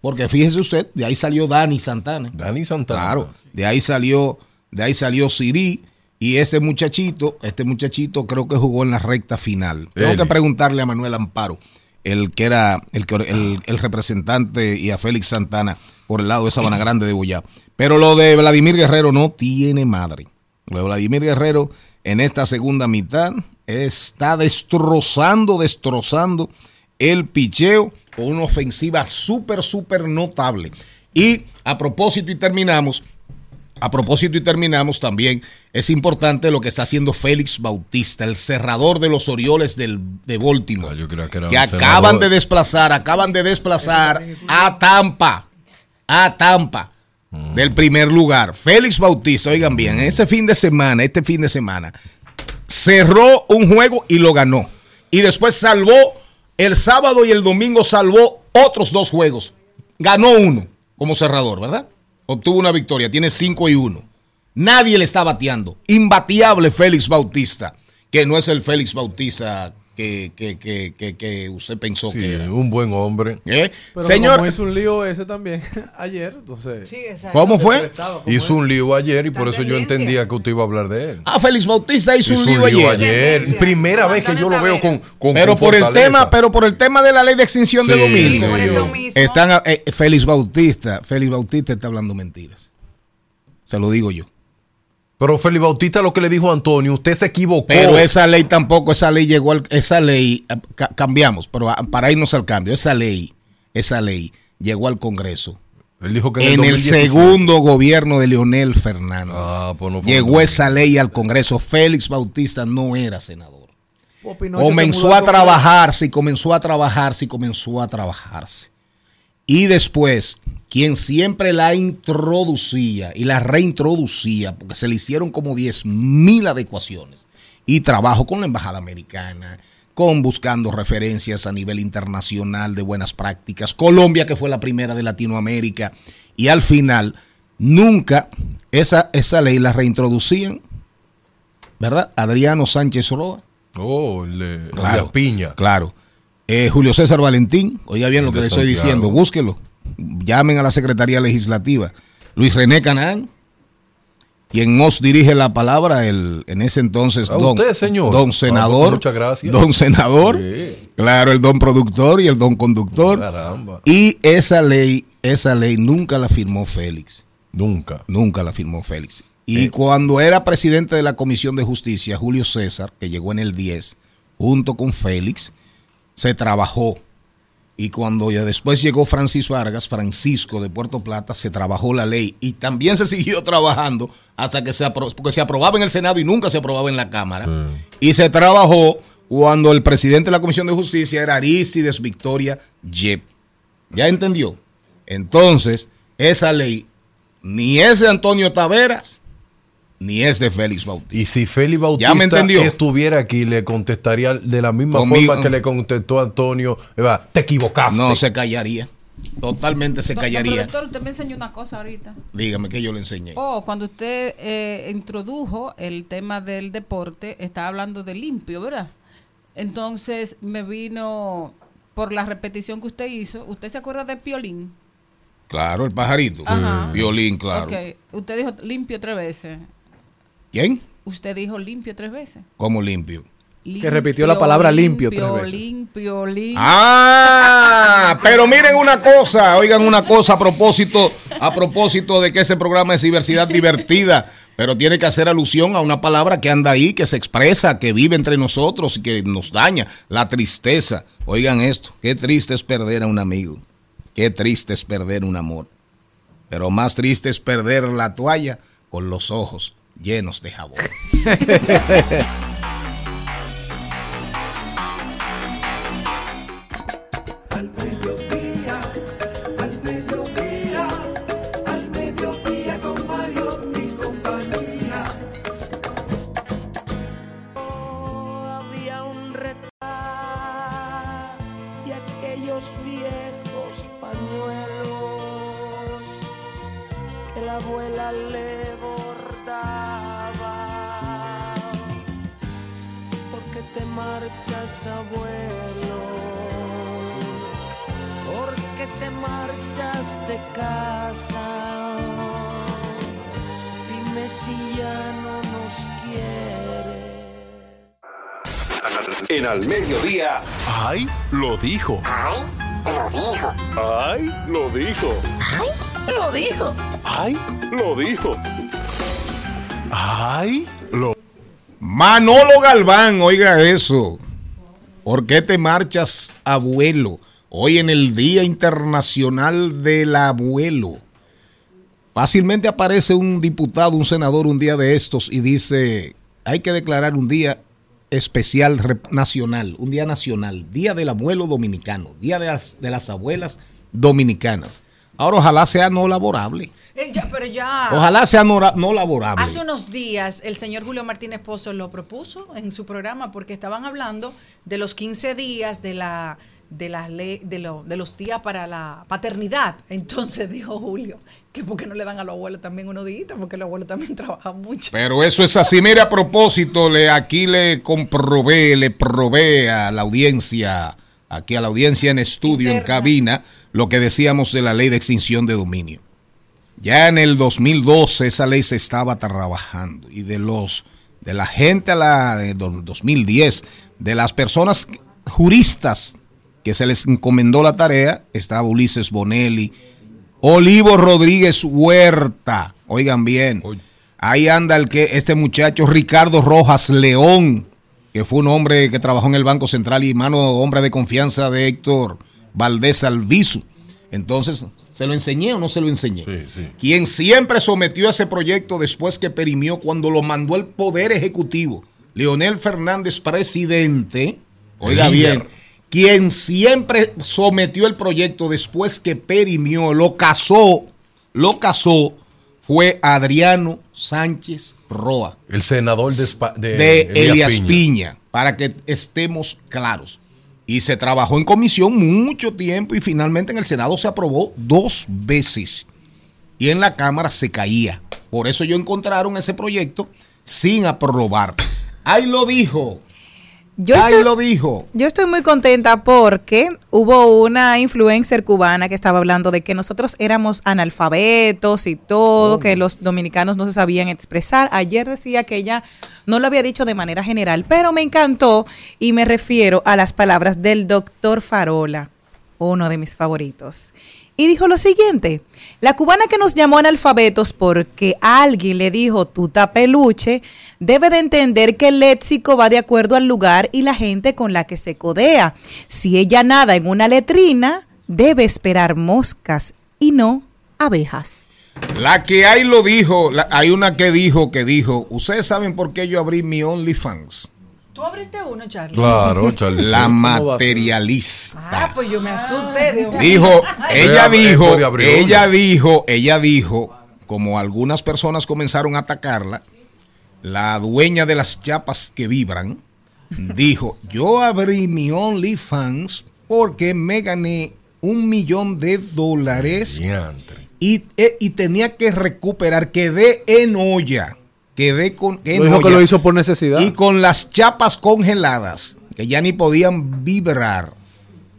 Porque fíjese usted, de ahí salió Dani Santana. Dani Santana. Claro, de ahí salió, de ahí salió Siri y ese muchachito, este muchachito creo que jugó en la recta final. Tengo que preguntarle a Manuel Amparo, el que era el, el representante y a Félix Santana por el lado de Sabana Grande de Boyá. Pero lo de Vladimir Guerrero no tiene madre. Lo de Vladimir Guerrero en esta segunda mitad está destrozando, destrozando el picheo con una ofensiva súper, súper notable. Y a propósito, y terminamos, a propósito y terminamos también, es importante lo que está haciendo Félix Bautista, el cerrador de los Orioles del, de Baltimore, Ah, yo creía que era que acaban de desplazar, acaban de desplazar a Tampa, a Tampa, Mm. del primer lugar. Félix Bautista, oigan bien, este fin de semana, este fin de semana, cerró un juego y lo ganó. Y después salvó el sábado y el domingo salvó otros dos juegos. Ganó uno como cerrador, ¿verdad? Obtuvo una victoria, tiene 5 y 1. Nadie le está bateando. Imbatiable Félix Bautista, que no es el Félix Bautista que, que, que, que, que usted pensó Sí, que era. un buen hombre. ¿Eh? Pero Señor, como hizo un lío ese también ayer, entonces. Sí, exacto. ¿cómo fue? Estaba Hizo un lío ayer y por eso yo entendía que usted iba a hablar de él. Ah, Félix Bautista hizo, Hizo un lío ayer. ayer. Primera vez que yo lo veo con, con Pero con por el tema, pero por el tema de la ley de extinción de dominio. sí. Por eso mismo. Están eh, Félix Bautista, Félix Bautista está hablando mentiras. Se lo digo yo. Pero Félix Bautista lo que le dijo a Antonio, usted se equivocó. Pero esa ley tampoco, esa ley llegó al, esa ley eh, ca- cambiamos, pero a- para irnos al cambio, esa ley, esa ley llegó al Congreso Él dijo que en, en el el 2017. segundo gobierno de Leonel Fernández. Ah, pues no fue Llegó esa ley al Congreso. Félix Bautista no era senador. Comenzó a trabajarse y comenzó a trabajarse y comenzó a trabajarse. Y después, quien siempre la introducía y la reintroducía, porque se le hicieron como 10 mil adecuaciones, y trabajo con la Embajada Americana, con buscando referencias a nivel internacional de buenas prácticas, Colombia, que fue la primera de Latinoamérica, y al final, nunca esa, esa ley la reintroducían, ¿verdad? Adriano Sánchez Roa. Oh, el de, el de Claro, Piña. Claro. Eh, Julio César Valentín, oiga bien lo que le estoy diciendo, búsquelo. Llamen a la Secretaría Legislativa. Luis René Canán, quien nos dirige la palabra, el, en ese entonces, A don, usted, señor. don Ah, senador, muchas gracias. don senador, Sí. claro, el don productor y el don conductor. Caramba. Y esa ley, esa ley nunca la firmó Félix. Nunca. Nunca la firmó Félix. Y Eh. cuando era presidente de la Comisión de Justicia, Julio César, que llegó en el 10, junto con Félix, se trabajó. Y cuando ya después llegó Francis Vargas, Francisco de Puerto Plata, se trabajó la ley. Y también se siguió trabajando hasta que se aprobó, porque se aprobaba en el Senado y nunca se aprobaba en la Cámara. Y se trabajó cuando el presidente de la Comisión de Justicia era Arístides Victoria Yep. ¿Ya entendió? Entonces, esa ley ni es de Antonio Taveras, ni es de Félix Bautista. Y si Félix Bautista Ya me entendió. estuviera aquí, le contestaría de la misma Conmigo. forma que le contestó Antonio. Eva, Te equivocaste. No se callaría. Totalmente se callaría. productor, usted me enseñó una cosa ahorita. Dígame que yo le enseñé. Oh, cuando usted eh, introdujo el tema del deporte, estaba hablando de limpio, ¿verdad? Entonces me vino por la repetición que usted hizo. ¿Usted se acuerda de Piolín? Claro, el pajarito. Ajá. Violín, claro. Ok, Usted dijo limpio tres veces. ¿Quién? Usted dijo limpio tres veces. ¿Cómo limpio? Que repitió la palabra limpio tres veces. Limpio, limpio. Ah, pero miren una cosa, oigan una cosa a propósito, a propósito de que ese programa es diversidad divertida, pero tiene que hacer alusión a una palabra que anda ahí, que se expresa, que vive entre nosotros y que nos daña, la tristeza. Oigan esto, qué triste es perder a un amigo, qué triste es perder un amor, pero más triste es perder la toalla con los ojos llenos de jabón. casa? Dime si ya no nos quieres. En al mediodía. ¡Ay! Lo dijo. ¡Ay! Lo dijo. ¡Ay! Lo dijo. Lo dijo. ¡Ay! Lo dijo. ¡Ay! Lo Manolo Galván, oiga eso. ¿Por qué te marchas, abuelo? Hoy en el Día Internacional del Abuelo. Fácilmente aparece un diputado, un senador un día de estos y dice, hay que declarar un día especial nacional, un día nacional, Día del Abuelo Dominicano, Día de las, de las Abuelas Dominicanas. Ahora ojalá sea no laborable. Eh, ya, pero ya. Ojalá sea no laborable. Hace unos días el señor Julio Martínez Pozo lo propuso en su programa porque estaban hablando de los 15 días de la de la ley de, lo- de los días para la paternidad. Entonces dijo Julio que por qué no le dan a los abuelos también unos días porque los abuelos también trabajan mucho. Pero eso es así. Mire, a propósito, le, aquí le comprobé, le probé a la audiencia, aquí a la audiencia en estudio, en cabina, lo que decíamos de la ley de extinción de dominio. Ya en el 2012 esa ley se estaba trabajando y de los de la gente a la de do- 2010, de las personas juristas que se les encomendó la tarea, estaba Ulises Bonelli, Olivo Rodríguez Huerta, oigan bien, ahí anda el que este muchacho Ricardo Rojas León, que fue un hombre que trabajó en el Banco Central y mano hombre de confianza de Héctor Valdés Alviso. Entonces, ¿Se lo enseñé o no se lo enseñé? Quien siempre sometió ese proyecto después que perimió cuando lo mandó el Poder Ejecutivo, Leonel Fernández, presidente, oiga bien. Quien siempre sometió el proyecto después que perimió, lo casó, lo casó, fue Adriano Sánchez Roa El senador de, Espa- de, de Elías Elias Piña. para que estemos claros. Y se trabajó en comisión mucho tiempo y finalmente en el Senado se aprobó dos veces. Y en la Cámara se caía. Por eso yo encontraron ese proyecto sin aprobar. Ahí lo dijo. Yo estoy- lo dijo. Yo estoy muy contenta porque hubo una influencer cubana que estaba hablando de que nosotros éramos analfabetos y todo, que los dominicanos no se sabían expresar. Ayer decía que ella no lo había dicho de manera general, pero me encantó y me refiero a las palabras del doctor Farola, uno de mis favoritos. Y dijo lo siguiente, la cubana que nos llamó analfabetos porque alguien le dijo tuta peluche, debe de entender que el léxico va de acuerdo al lugar y la gente con la que se codea. Si ella nada en una letrina, debe esperar moscas y no abejas. La que hay lo dijo. la- hay una que dijo que dijo. Ustedes saben por qué yo abrí mi OnlyFans. ¿Tú abriste uno, Charlie? Claro, Charlie. La materialista. Ah, pues yo me asusté. Dios mío. Dijo, ella dijo, ella dijo, ella dijo, como algunas personas comenzaron a atacarla, la dueña de las chapas que vibran, dijo, yo abrí mi OnlyFans porque me gané un millón de dólares y, eh, y tenía que recuperar, quedé en olla, quedé con, en Lo dijo que lo hizo por necesidad. Y con las chapas congeladas, que ya ni podían vibrar,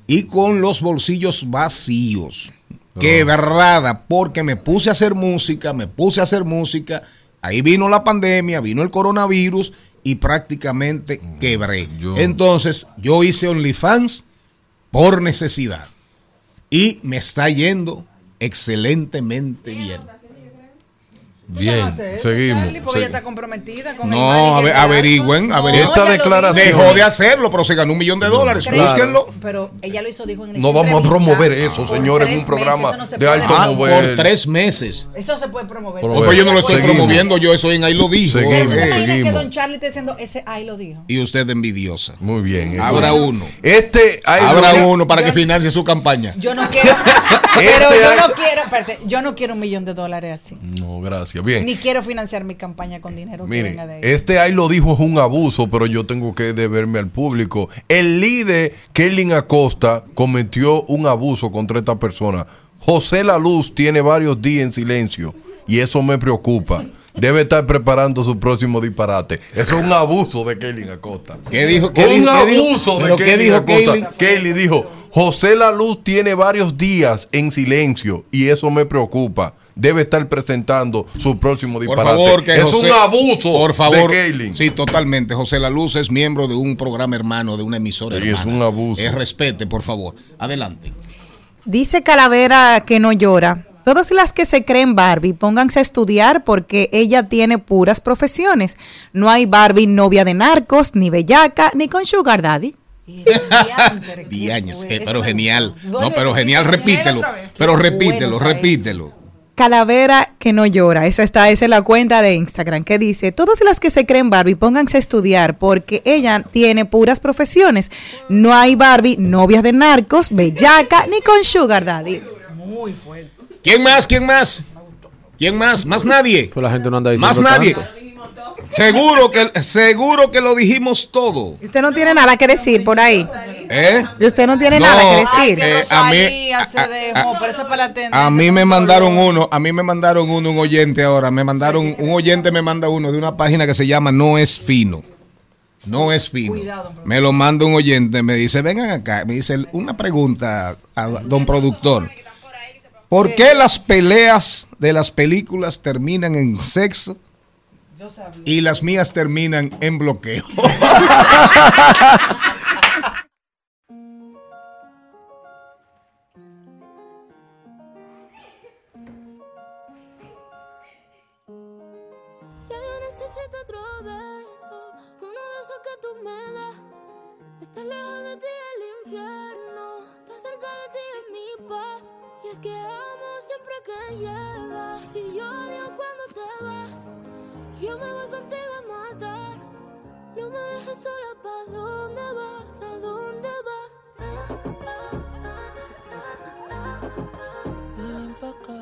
y con los bolsillos vacíos, quebrada, porque me puse a hacer música, me puse a hacer música, ahí vino la pandemia, vino el coronavirus y prácticamente quebré. Entonces yo hice OnlyFans por necesidad y me está yendo excelentemente bien. Bien, seguimos. Porque ella está comprometida con No, ave- averigüen, averigüen. Esta declaración. Dejó de hacerlo, pero se ganó un millón de dólares. Claro. Búsquenlo. Pero ella lo hizo, dijo en No vamos a promover eso, señores, en un programa de alto Ah, nivel. Por tres meses. Eso se puede promover. Pues yo no lo estoy Seguimos. promoviendo, yo eso en ahí lo dijo. Seguimos, Eh, Imagina que seguimos. Don Charlie está diciendo ese ahí lo dijo. Y usted envidiosa. Muy bien. Habrá uno. Este, ahí Habrá lo- uno para que financie su campaña. Yo no quiero, pero Este yo no quiero, espérate, yo no quiero un millón de dólares así. No, gracias. Bien. Ni quiero financiar mi campaña con dinero que Miren, venga de ahí. este ahí lo dijo es un abuso, pero yo tengo que deberme al público. El líder Kelly Acosta cometió un abuso contra esta persona. José La Luz tiene varios días en silencio y eso me preocupa. Debe estar preparando su próximo disparate. Eso es un abuso de Kelly Acosta. ¿Qué dijo? ¿Qué un dijo? ¿Qué dijo? abuso de ¿Pero qué Kelly dijo Acosta. Kelly? Kelly dijo, José La Luz tiene varios días en silencio y eso me preocupa. Debe estar presentando su próximo Por disparate. favor, que es José- un abuso Por favor. de Kelly. Sí, totalmente. José La Luz es miembro de un programa hermano, de una emisora Sí, es un abuso. Eh, respete, por favor. Adelante. Dice Calavera que no llora. Todas las que se creen Barbie, pónganse a estudiar porque ella tiene puras profesiones. No hay Barbie novia de narcos, ni bellaca, ni con sugar daddy. Diaños, eh, pero genial. No, pero genial, repítelo. Pero repítelo, repítelo. Calavera que no llora. Esa está, esa es la cuenta de Instagram que dice, todas las que se creen Barbie, pónganse a estudiar porque ella tiene puras profesiones. No hay Barbie novias de narcos, bellaca, ni con sugar daddy. Muy fuerte. ¿Quién más? ¿Quién más? ¿Quién más? ¿Más nadie? Pues la gente no anda diciendo Más nadie. tanto. Seguro que, seguro que lo dijimos todo. Usted no tiene nada que decir por ahí. ¿Eh? Y usted no tiene No, nada que decir. eh, a mí- a- pero eso es para la tendencia. A mí me mandaron uno, a mí me mandaron uno, un oyente ahora, me mandaron, un oyente me manda uno de una página que se llama No es fino. No es fino. Me lo manda un oyente, me dice, vengan acá, me dice una pregunta a don productor. ¿Por qué las peleas de las películas terminan en sexo y las mías terminan en bloqueo? Ya yo necesito otro beso, uno de esos que tú me das. Estar lejos de ti el infierno, estar cerca de ti es mi paz. Y es que amo siempre que llegas. Si yo odio cuando te vas, yo me voy contigo a matar. No me dejes sola, ¿pa' dónde vas? ¿A dónde vas? Ven pa' acá.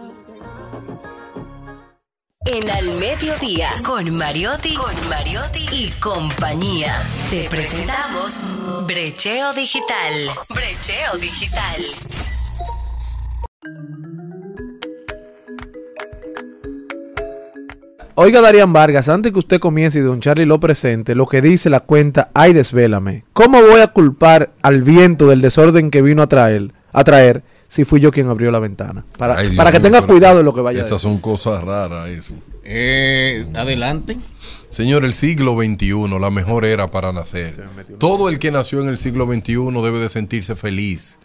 En Al Mediodía, con Mariotti, con Mariotti y compañía. Te presentamos Brecheo Digital. Brecheo Digital. Oiga, Darían Vargas, antes que usted comience y don Charlie lo presente, lo que dice la cuenta Ay, desvélame. ¿Cómo voy a culpar al viento del desorden que vino a traer, a traer si fui yo quien abrió la ventana? Para, Ay, Dios para que mío, tenga cuidado en lo que vaya a Estas decir. son cosas raras, eso. Eh, adelante. Señor, el siglo XXI, la mejor era para nacer. Todo el que nació en el siglo XXI debe de sentirse feliz,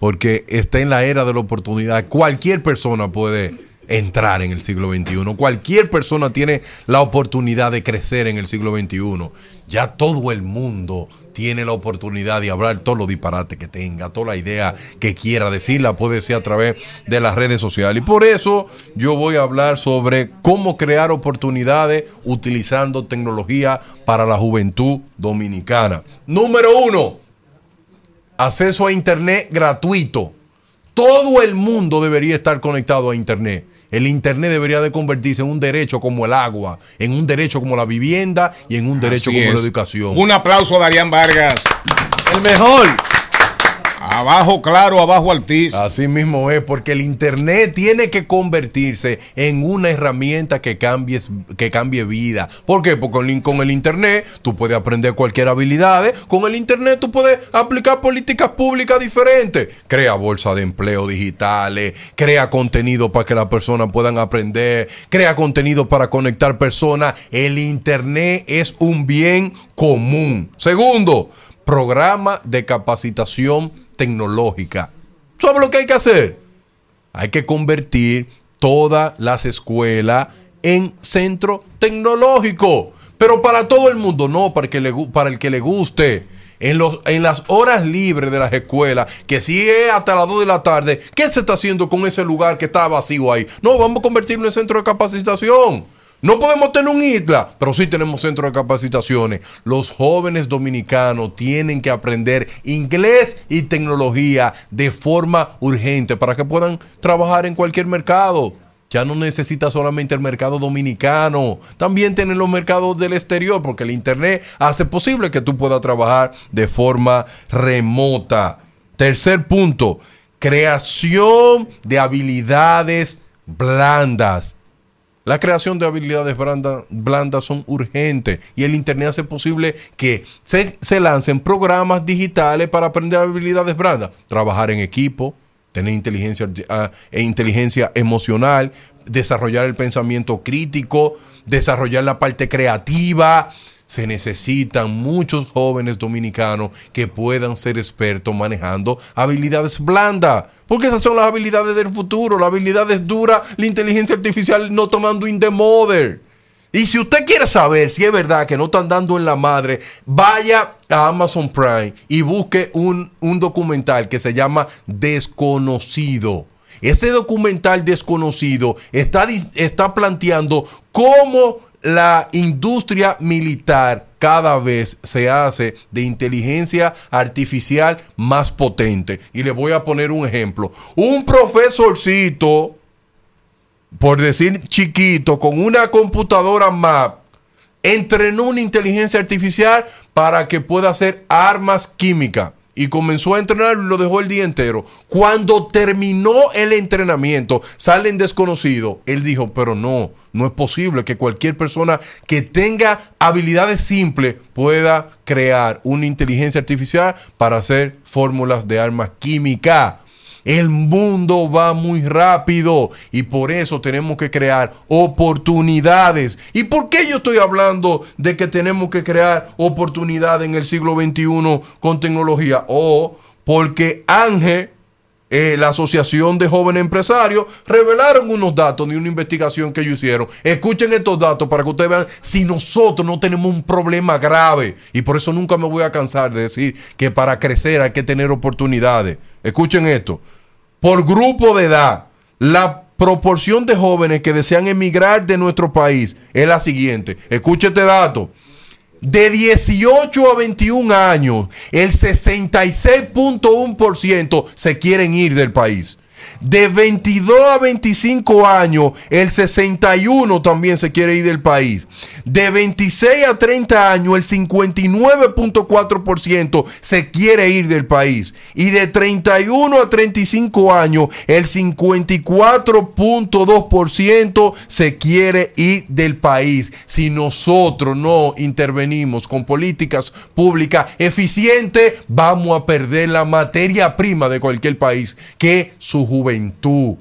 porque está en la era de la oportunidad. Cualquier persona puede entrar en el siglo XXI. Cualquier persona tiene la oportunidad de crecer en el siglo XXI. Ya todo el mundo tiene la oportunidad de hablar todo lo disparate que tenga, toda la idea que quiera decirla, puede ser a través de las redes sociales. Y por eso yo voy a hablar sobre cómo crear oportunidades utilizando tecnología para la juventud dominicana. Número uno, acceso a Internet gratuito. Todo el mundo debería estar conectado a Internet. El Internet debería de convertirse en un derecho como el agua, en un derecho como la vivienda y en un derecho Así como la educación. Un aplauso a Darían Vargas. El mejor. Abajo claro, abajo altiz. Así mismo es, porque el Internet tiene que convertirse en una herramienta que cambie, que cambie vida. ¿Por qué? Porque con con el Internet tú puedes aprender cualquier habilidad. Con el Internet tú puedes aplicar políticas públicas diferentes. Crea bolsa de empleo digitales, crea contenido para que las personas puedan aprender, crea contenido para conectar personas. El Internet es un bien común. Segundo, programa de capacitación tecnológica. ¿Sabes lo que hay que hacer? Hay que convertir todas las escuelas en centro tecnológico. Pero para todo el mundo, no para el que le, para el que le guste. En, los, en las horas libres de las escuelas, que si es hasta las 2 de la tarde, ¿qué se está haciendo con ese lugar que está vacío ahí? No, vamos a convertirlo en centro de capacitación. No podemos tener un isla, pero sí tenemos centro de capacitaciones. Los jóvenes dominicanos tienen que aprender inglés y tecnología de forma urgente para que puedan trabajar en cualquier mercado. Ya no necesita solamente el mercado dominicano, también tienen los mercados del exterior, porque el Internet hace posible que tú puedas trabajar de forma remota. Tercer punto, creación de habilidades blandas. La creación de habilidades blanda- blandas son urgentes y el Internet hace posible que se, se lancen programas digitales para aprender habilidades blandas. Trabajar en equipo, tener inteligencia, ah, e inteligencia emocional, desarrollar el pensamiento crítico, desarrollar la parte creativa. Se necesitan muchos jóvenes dominicanos que puedan ser expertos manejando habilidades blandas. Porque esas son las habilidades del futuro. Las habilidades duras, la inteligencia artificial no tomando in the mother. Y si usted quiere saber si es verdad que no están dando en la madre, vaya a Amazon Prime y busque un, un documental que se llama Desconocido. Ese documental desconocido está, está planteando cómo la industria militar cada vez se hace de inteligencia artificial más potente. Y le voy a poner un ejemplo. Un profesorcito por decir chiquito, con una computadora Mac, entrenó una inteligencia artificial para que pueda hacer armas químicas. Y comenzó a entrenar y lo dejó el día entero. Cuando terminó el entrenamiento, salen desconocidos. Él dijo, pero no, no es posible que cualquier persona que tenga habilidades simples pueda crear una inteligencia artificial para hacer fórmulas de armas químicas. El mundo va muy rápido y por eso tenemos que crear oportunidades. ¿Y por qué yo estoy hablando de que tenemos que crear oportunidades en el siglo XXI con tecnología? O porque Ángel, eh, la Asociación de Jóvenes Empresarios, revelaron unos datos de una investigación que ellos hicieron. Escuchen estos datos para que ustedes vean si nosotros no tenemos un problema grave. Y por eso nunca me voy a cansar de decir que para crecer hay que tener oportunidades. Escuchen esto. Por grupo de edad, la proporción de jóvenes que desean emigrar de nuestro país es la siguiente. Escuche este dato. De 18 a 21 años, el 66.1% se quieren ir del país. De 22 a 25 años, el 61 también se quiere ir del país. De 26 a 30 años, el 59.4% se quiere ir del país. Y de 31 a 35 años, el 54.2% se quiere ir del país. Si nosotros no intervenimos con políticas públicas eficientes, vamos a perder la materia prima de cualquier país, que su juventud.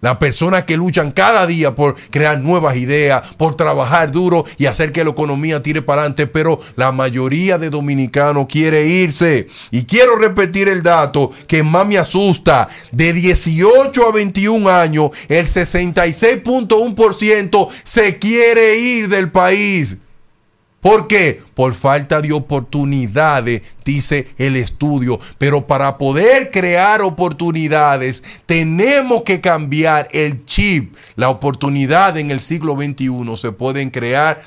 Las personas que luchan cada día por crear nuevas ideas, por trabajar duro y hacer que la economía tire para adelante, pero la mayoría de dominicanos quiere irse. Y quiero repetir el dato que más me asusta. De 18 a 21 años, el 66.1% se quiere ir del país. ¿Por qué? Por falta de oportunidades, dice el estudio. Pero para poder crear oportunidades, tenemos que cambiar el chip. La oportunidad en el siglo XXI se pueden crear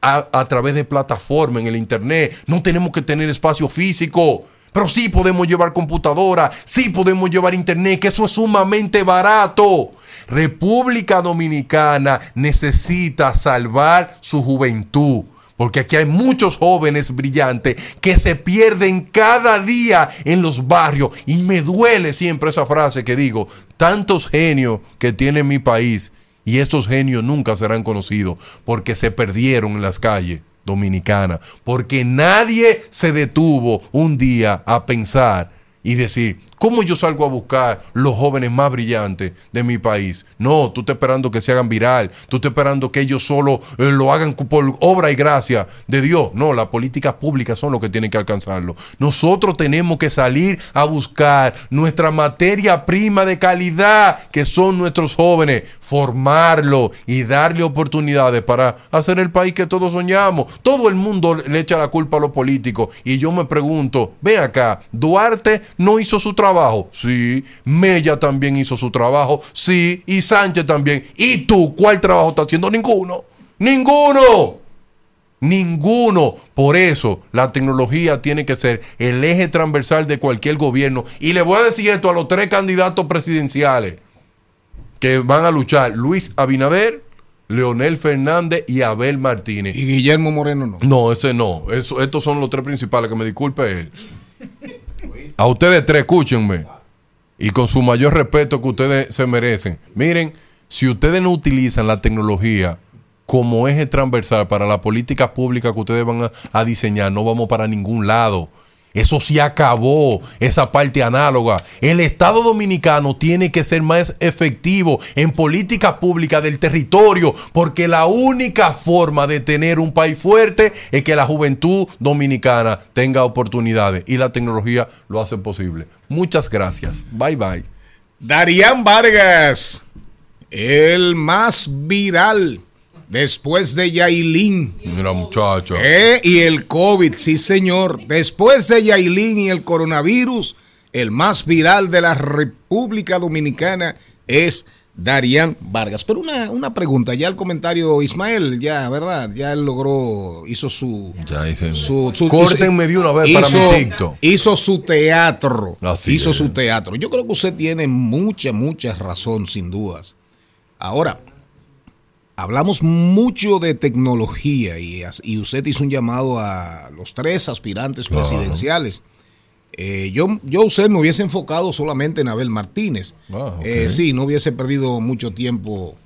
a, a través de plataformas en el Internet. No tenemos que tener espacio físico. Pero sí podemos llevar computadora, sí podemos llevar internet, que eso es sumamente barato. República Dominicana necesita salvar su juventud. Porque aquí hay muchos jóvenes brillantes que se pierden cada día en los barrios. Y me duele siempre esa frase que digo, tantos genios que tiene mi país y esos genios nunca serán conocidos porque se perdieron en las calles dominicanas. Porque nadie se detuvo un día a pensar y decir, ¿cómo yo salgo a buscar los jóvenes más brillantes de mi país? No, tú estás esperando que se hagan viral, tú estás esperando que ellos solo eh, lo hagan por obra y gracia de Dios. No, las políticas públicas son lo que tienen que alcanzarlo. Nosotros tenemos que salir a buscar nuestra materia prima de calidad, que son nuestros jóvenes, formarlo y darle oportunidades para hacer el país que todos soñamos. Todo el mundo le echa la culpa a los políticos y yo me pregunto, ve acá, Duarte no hizo su trabajo. Sí. Mella también hizo su trabajo. Sí. Y Sánchez también. ¿Y tú cuál trabajo está haciendo? Ninguno. Ninguno. Ninguno. Por eso la tecnología tiene que ser el eje transversal de cualquier gobierno. Y le voy a decir esto a los tres candidatos presidenciales que van a luchar. Luis Abinader, Leonel Fernández y Abel Martínez. Y Guillermo Moreno no. No, ese no. Eso, estos son los tres principales. Que me disculpe él. A ustedes tres, escúchenme. Y con su mayor respeto que ustedes se merecen. Miren, si ustedes no utilizan la tecnología como eje transversal para la política pública que ustedes van a, a diseñar, no vamos para ningún lado. Eso sí acabó, esa parte análoga. El Estado dominicano tiene que ser más efectivo en política pública del territorio, porque la única forma de tener un país fuerte es que la juventud dominicana tenga oportunidades y la tecnología lo hace posible. Muchas gracias. Bye bye. Darían Vargas, el más viral después de Yailin. Mira, muchacho. Eh, y el COVID, sí señor. Después de Yailin y el coronavirus, el más viral de la República Dominicana es Darían Vargas. Pero una, una pregunta, ya el comentario Ismael, ya, ¿verdad? Ya él logró, hizo su... Ya hice. su, su- Córtenme de una vez para mi TikTok. Hizo su teatro. Así hizo es. su teatro. Yo creo que usted tiene mucha, mucha razón, sin dudas. Ahora, hablamos mucho de tecnología y, usted hizo un llamado a los tres aspirantes Claro. presidenciales. Eh, yo, yo usted me hubiese enfocado solamente en Abel Martínez. Ah. Eh, sí, no hubiese perdido mucho tiempo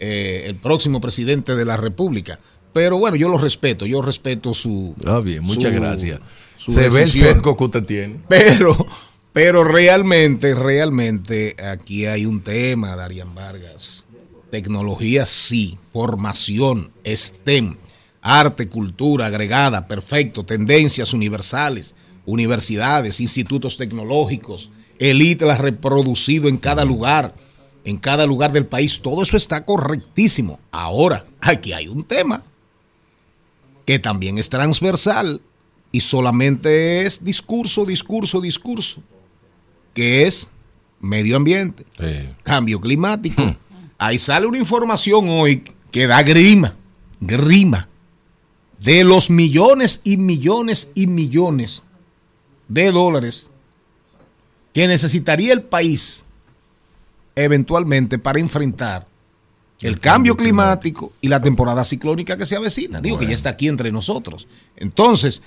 eh, el próximo presidente de la República. Pero bueno, yo lo respeto, yo respeto su... Ah, bien, muchas su- gracias. su Se ve el cerco que usted tiene. Pero, pero realmente, realmente aquí hay un tema, Darían Vargas. Tecnología sí, formación, STEM, arte, cultura agregada, perfecto, tendencias universales, universidades, institutos tecnológicos, el ITLA reproducido en cada lugar, en cada lugar del país, todo eso está correctísimo. Ahora, aquí hay un tema que también es transversal y solamente es discurso, discurso, discurso, que es medio ambiente, cambio climático. Ahí sale una información hoy que da grima, grima, de los millones y millones y millones de dólares que necesitaría el país eventualmente para enfrentar el, cambio climático y la temporada ciclónica que se avecina. Digo que ya está aquí entre nosotros. Entonces,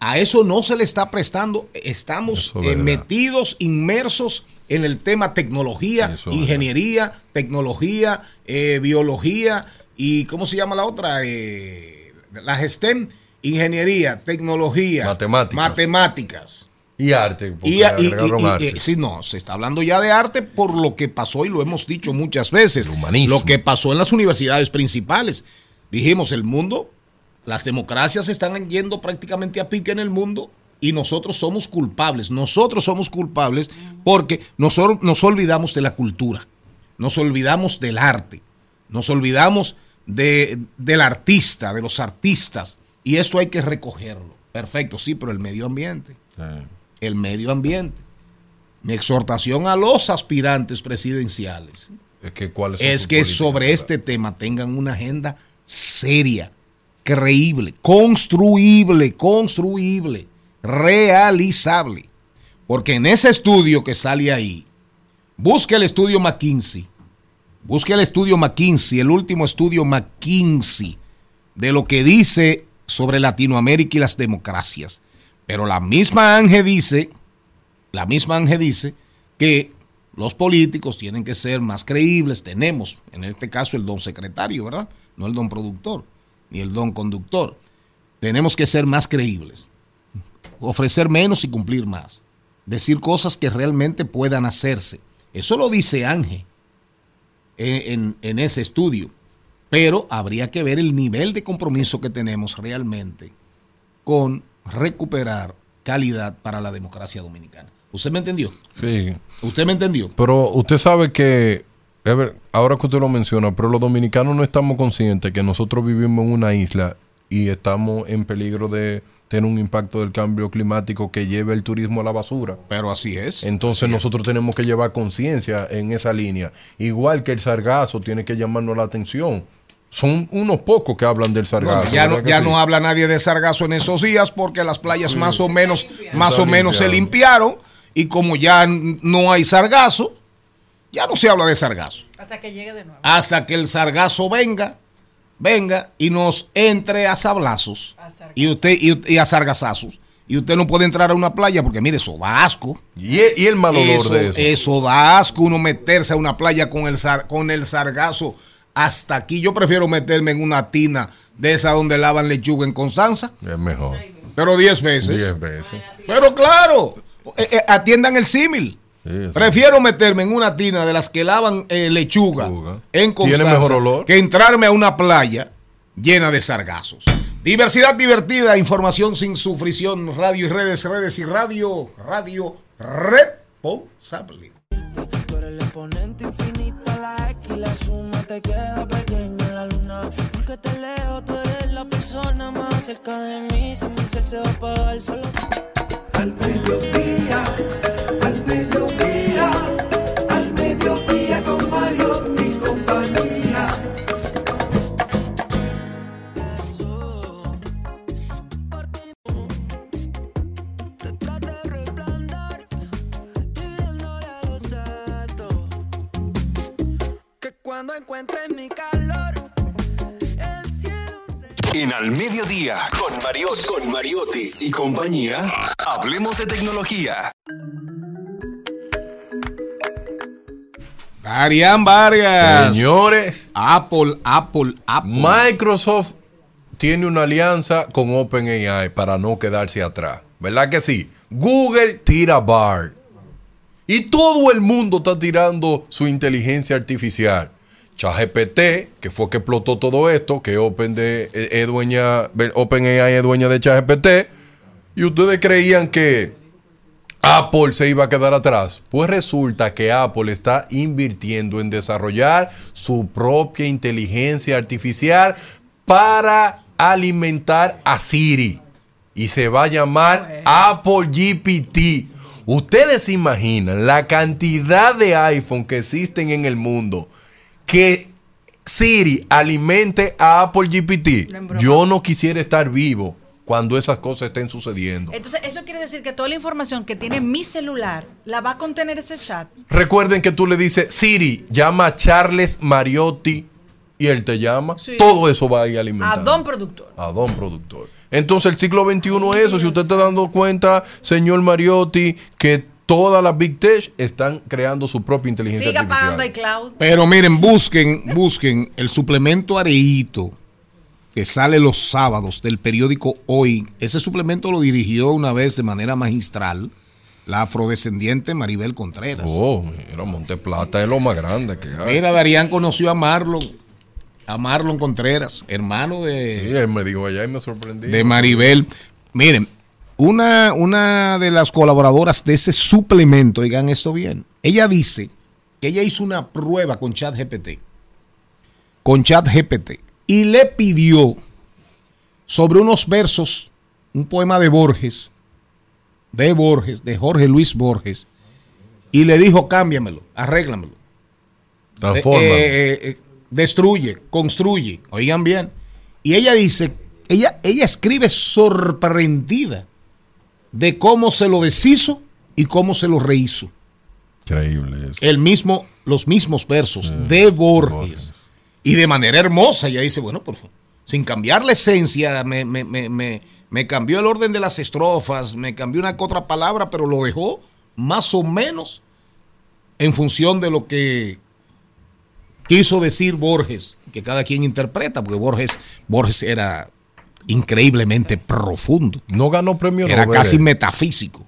a eso no se le está prestando. Estamos es eh, metidos, inmersos en el tema tecnología, Eso ingeniería, tecnología, eh, biología y ¿cómo se llama la otra? Eh, las STEM, ingeniería, tecnología, Matemáticas. matemáticas. Y arte. Y, y- arte. sí, no, se está hablando ya de arte por lo que pasó y lo hemos dicho muchas veces. Lo que pasó en las universidades principales. Dijimos, el mundo, las democracias están yendo prácticamente a pique en el mundo y nosotros somos culpables. Nosotros somos culpables porque nos, nos olvidamos de la cultura, nos olvidamos del arte, nos olvidamos de, del artista, de los artistas. Y eso hay que recogerlo. Perfecto, sí, pero el medio ambiente el medio ambiente. Mi exhortación a los aspirantes presidenciales es que, ¿cuáles son es que sobre este tema tengan una agenda seria, creíble, construible, construible, realizable. Porque en ese estudio que sale ahí, busque el estudio McKinsey, busque el estudio McKinsey, el último estudio McKinsey de lo que dice sobre Latinoamérica y las democracias. Pero la misma Ángel dice, la misma Ángel dice que los políticos tienen que ser más creíbles. Tenemos, en este caso, el don secretario, ¿verdad? No el don productor, ni el don conductor. Tenemos que ser más creíbles. Ofrecer menos y cumplir más. Decir cosas que realmente puedan hacerse. Eso lo dice Ángel en, en- en ese estudio. Pero habría que ver el nivel de compromiso que tenemos realmente con recuperar calidad para la democracia dominicana. ¿Usted me entendió? Sí. ¿Usted me entendió? Pero usted sabe que, ahora que usted lo menciona, pero los dominicanos no estamos conscientes que nosotros vivimos en una isla y estamos en peligro de tener un impacto del cambio climático que lleve el turismo a la basura. Pero así es. Entonces nosotros tenemos que llevar conciencia en esa línea. Igual que el sargazo tiene que llamarnos la atención. Son unos pocos que hablan del sargazo. Bueno, ya no, ¿verdad que ya sí? no habla nadie de sargazo en esos días porque las playas Sí. más o menos, más Se o menos se limpiaron. y como ya no hay sargazo, ya no se habla de sargazo. Hasta que llegue de nuevo. Hasta que el sargazo venga, venga y nos entre a sablazos y usted y, y a sargazazos. Y usted no puede entrar a una playa porque mire, eso da asco. Y el, y el mal olor eso, de eso. eso da asco uno meterse a una playa con el, sar- con el sargazo hasta aquí. Yo prefiero meterme en una tina de esa donde lavan lechuga en Constanza, Es mejor. pero 10 veces. Diez veces. Pero claro, eh, eh, atiendan el símil. Sí. Prefiero meterme en una tina de las que lavan eh, lechuga en Tiene Constanza mejor olor. que entrarme a una playa llena de sargazos. Diversidad divertida, información sin sufrición, radio y redes, redes y radio, radio responsable. Tú eres el exponente infinito, la X y la suma te queda pequeña en la luna. Porque te leo, tú eres la persona más cerca de mí. Si mi ser se va a apagar solo. Al mediodía, al mediodía, cuando encuentres mi calor, el cielo En Al Mediodía, con Mariotti, con Mariotti y compañía, hablemos de tecnología. Arián Vargas. Señores. Apple, Apple, Apple. Microsoft tiene una alianza con OpenAI para no quedarse atrás. ¿Verdad que sí? Google tira bar. Y todo el mundo está tirando su inteligencia artificial. ChatGPT, que fue que explotó todo esto, que Open de, eh, es dueña, OpenAI es dueña de ChatGPT, y ustedes creían que Apple se iba a quedar atrás. Pues resulta que Apple está invirtiendo en desarrollar su propia inteligencia artificial para alimentar a Siri. Y se va a llamar Apple GPT. Ustedes se imaginan la cantidad de iPhone que existen en el mundo que Siri alimente a Apple GPT, yo no quisiera estar vivo cuando esas cosas estén sucediendo. Entonces, eso quiere decir que toda la información que tiene mi celular la va a contener ese chat. Recuerden que tú le dices, Siri, llama a Charles Mariotti y él te llama. Sí. Todo eso va a ir A alimentando. don productor. A don productor. Entonces el siglo XXI es eso. Si usted está dando cuenta, señor Mariotti, que todas las Big Tech están creando su propia inteligencia Siga artificial. pagando iCloud. Pero miren, busquen, busquen el suplemento Areíto que sale los sábados del periódico Hoy. Ese suplemento lo dirigió una vez de manera magistral la afrodescendiente Maribel Contreras. Oh, mira, Monteplata es lo más grande que hay. Mira, Darían conoció a Marlon, a Marlon Contreras, hermano de, Sí, él me dijo allá y me sorprendí. de Maribel. Miren, una, una de las colaboradoras de ese suplemento, oigan esto bien, ella dice que ella hizo una prueba con ChatGPT, con ChatGPT, y le pidió sobre unos versos, un poema de Borges, de Borges, de Jorge Luis Borges, y le dijo, cámbiamelo, arréglamelo. Transfórmalo. Eh, eh, eh, destruye, construye. Oigan bien. Y ella dice, ella, ella escribe sorprendida de cómo se lo deshizo y cómo se lo rehizo. Increíble eso. El mismo, los mismos versos Mm, de Borges. Y de manera hermosa. Ella dice, bueno, por favor, sin cambiar la esencia, me, me- me- me- me cambió el orden de las estrofas, me cambió una que otra palabra, pero lo dejó más o menos en función de lo que quiso decir Borges, que cada quien interpreta, porque Borges, Borges era increíblemente profundo. No ganó premio Era Nobel. casi metafísico.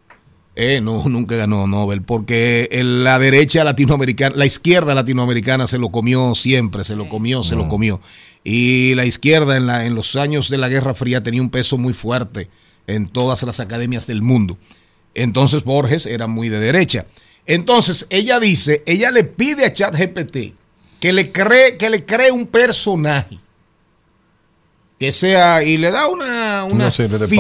Eh, no, nunca ganó Nobel, porque la derecha latinoamericana, la izquierda latinoamericana se lo comió siempre, se lo comió, se lo comió. Y la izquierda en, la, en los años de la Guerra Fría tenía un peso muy fuerte en todas las academias del mundo. Entonces Borges era muy de derecha. Entonces ella dice, ella le pide a ChatGPT que le cree, que le cree un personaje que sea y le da una, una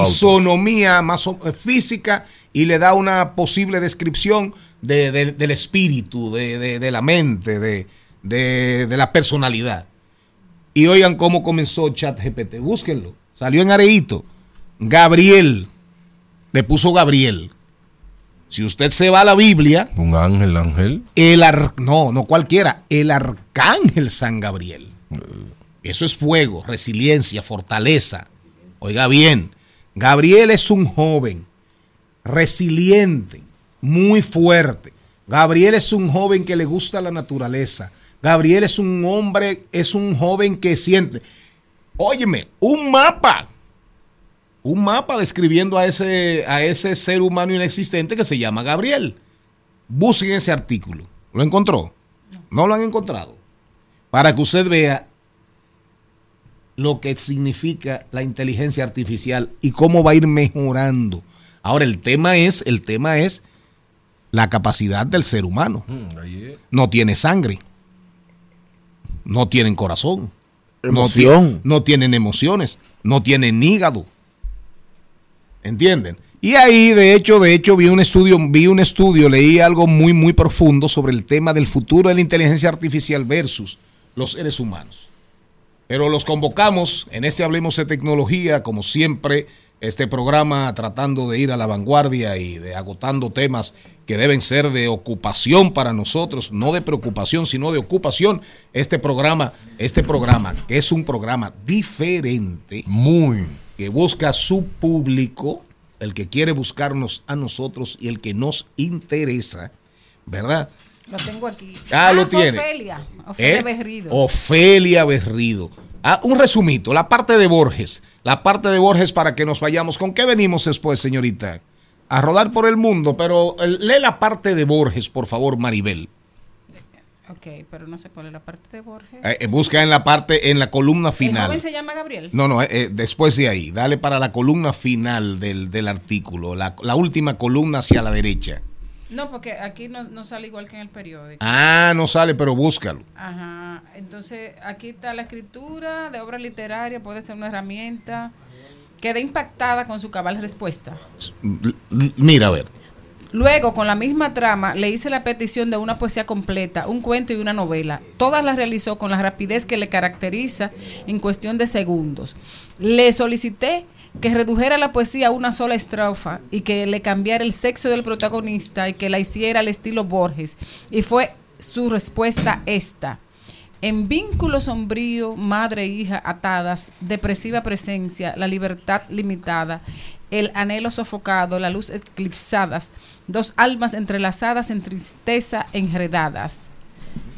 fisonomía más o- eh, física y le da una posible descripción de- de- del espíritu, de, de- la mente, de, la personalidad. Y oigan cómo comenzó ChatGPT, búsquenlo. Salió en Areito. Gabriel. Le puso Gabriel. Si usted se va a la Biblia, Un ángel, ángel. el ar- no, no cualquiera, el arcángel San Gabriel. Eso es fuego, resiliencia, fortaleza. Oiga bien, Gabriel es un joven resiliente, muy fuerte. Gabriel es un joven que le gusta la naturaleza. Gabriel es un hombre, es un joven que siente. Óyeme, un mapa. Un mapa describiendo a ese, a ese ser humano inexistente que se llama Gabriel. Busquen ese artículo. ¿Lo encontró? No lo han encontrado. Para que usted vea lo que significa la inteligencia artificial y cómo va a ir mejorando. Ahora el tema es, el tema es la capacidad del ser humano. Mm. No tiene sangre. No tienen corazón. No Emoción. ti- No, tienen emociones. No tienen hígado. ¿Entienden? Y ahí, de hecho, de hecho, vi un estudio, vi un estudio, leí algo muy, muy profundo sobre el tema del futuro de la inteligencia artificial versus los seres humanos. Pero los convocamos en este Hablemos de Tecnología, como siempre, este programa tratando de ir a la vanguardia y de agotando temas que deben ser de ocupación para nosotros, no de preocupación, sino de ocupación. Este programa, este programa, que es un programa diferente, muy, que busca su público, el que quiere buscarnos a nosotros y el que nos interesa, ¿verdad? Lo tengo aquí. Ah, lo fue tiene. Ofelia. Ofelia ¿Eh? Berrido. Ofelia Berrido. Ah, un resumito, la parte de Borges. La parte de Borges para que nos vayamos. ¿Con qué venimos después, señorita? A rodar por el mundo, pero eh, lee la parte de Borges, por favor, Maribel. Ok, pero no sé cuál es la parte de Borges. Eh, busca en la parte, en la columna ¿El final. joven se llama Gabriel? No, no, eh, después de ahí, dale para la columna final del, del artículo, la, la última columna hacia la derecha. No, porque aquí no, no sale igual que en el periódico. Ah, no sale, pero búscalo. Ajá. Entonces, aquí está la escritura de obra literaria, puede ser una herramienta. Quedé impactada con su cabal respuesta. Mira, a ver, Luego, con la misma trama, le hice la petición de una poesía completa, un cuento y una novela. Todas las realizó con la rapidez que le caracteriza en cuestión de segundos. Le solicité que redujera la poesía a una sola estrofa y que le cambiara el sexo del protagonista y que la hiciera al estilo Borges. Y fue su respuesta esta. En vínculo sombrío, madre e hija atadas, depresiva presencia, la libertad limitada, el anhelo sofocado, la luz eclipsadas, dos almas entrelazadas en tristeza enredadas.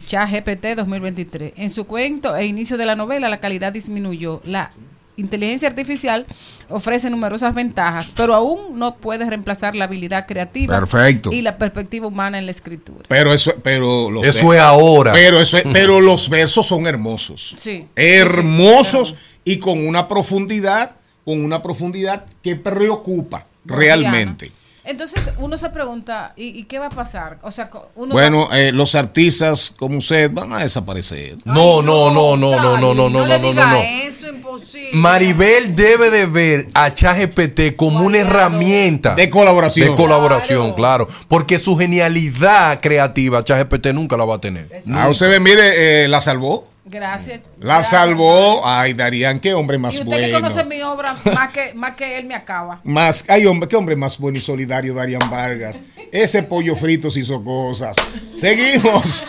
ChatGPT 2023. En su cuento e inicio de la novela, la calidad disminuyó. La inteligencia artificial ofrece numerosas ventajas, pero aún no puede reemplazar la habilidad creativa Perfecto. y la perspectiva humana en la escritura. Pero eso, pero los Eso es ahora. Pero eso, es- pero los versos son hermosos. Sí. Hermosos y con una profundidad, con una profundidad que preocupa realmente. Entonces uno se pregunta, ¿y, y qué va a pasar? O sea, uno Bueno, eh, los artistas como usted van a desaparecer. No, no, no, no, no, no, no, no, no, no, no. Eso imposible. Maribel debe de ver a ChatGPT como una herramienta De colaboración. De colaboración, claro. Porque su genialidad creativa, ChatGPT nunca la va a tener. Ah, usted ve, mire, eh, la salvó. Gracias. La salvó. Ay, Darían, qué hombre más y usted que bueno. conoce mi obra, más que, más que él me acaba. Más, ay, hombre, qué hombre más bueno y solidario, Darían Vargas. Ese pollo frito se hizo cosas. Seguimos.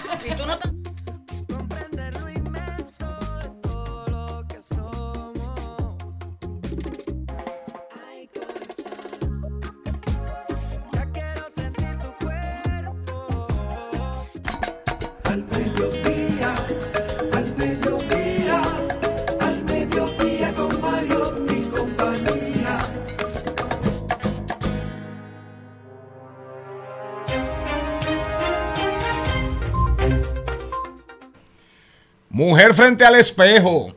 Mujer frente al espejo.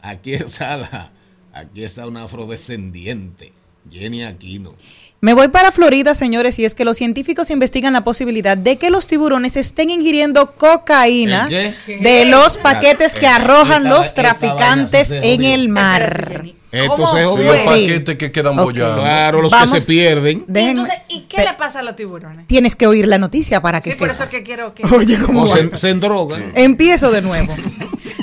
Aquí está la, aquí está una afrodescendiente, Jenny Aquino. Me voy para Florida, señores, y es que los científicos investigan la posibilidad de que los tiburones estén ingiriendo cocaína ¿El de los paquetes que arrojan los traficantes en el mar. Esto se Sí, jodió. los paquetes que quedan Ok. bollando. Claro, los Vamos. que se pierden. Entonces, ¿y qué le pasa a los tiburones? tienes que oír la noticia para que Sí, por eso que quiero que... Oye, ¿cómo O se, se endrogan. Empiezo de nuevo.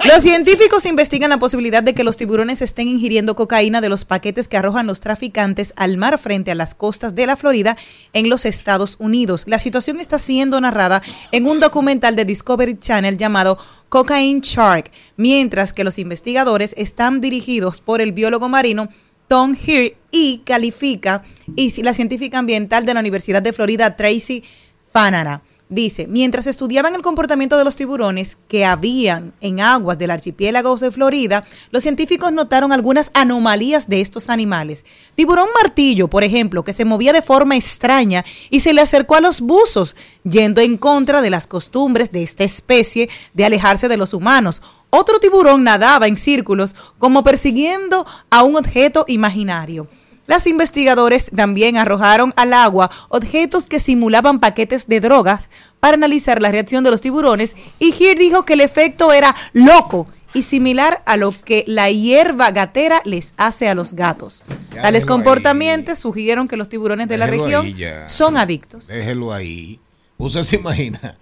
Los científicos investigan la posibilidad de que los tiburones estén ingiriendo cocaína de los paquetes que arrojan los traficantes al mar frente a las costas de la Florida en los Estados Unidos. La situación está siendo narrada en un documental de Discovery Channel llamado Cocaine Shark, mientras que los investigadores están dirigidos por el biólogo marino Tom Heer y califica y la científica ambiental de la Universidad de Florida Tracy Fanara. Dice, mientras estudiaban el comportamiento de los tiburones que habían en aguas del archipiélago de Florida, los científicos notaron algunas anomalías de estos animales. Tiburón martillo, por ejemplo, que se movía de forma extraña y se le acercó a los buzos, yendo en contra de las costumbres de esta especie de alejarse de los humanos. Otro tiburón nadaba en círculos como persiguiendo a un objeto imaginario. Los investigadores también arrojaron al agua objetos que simulaban paquetes de drogas para analizar la reacción de los tiburones y Heer dijo que el efecto era loco y similar a lo que la hierba gatera les hace a los gatos. Ya Tales déjelo ahí. comportamientos sugirieron que los tiburones de la región son adictos. Déjelo ahí. Usted se imagina.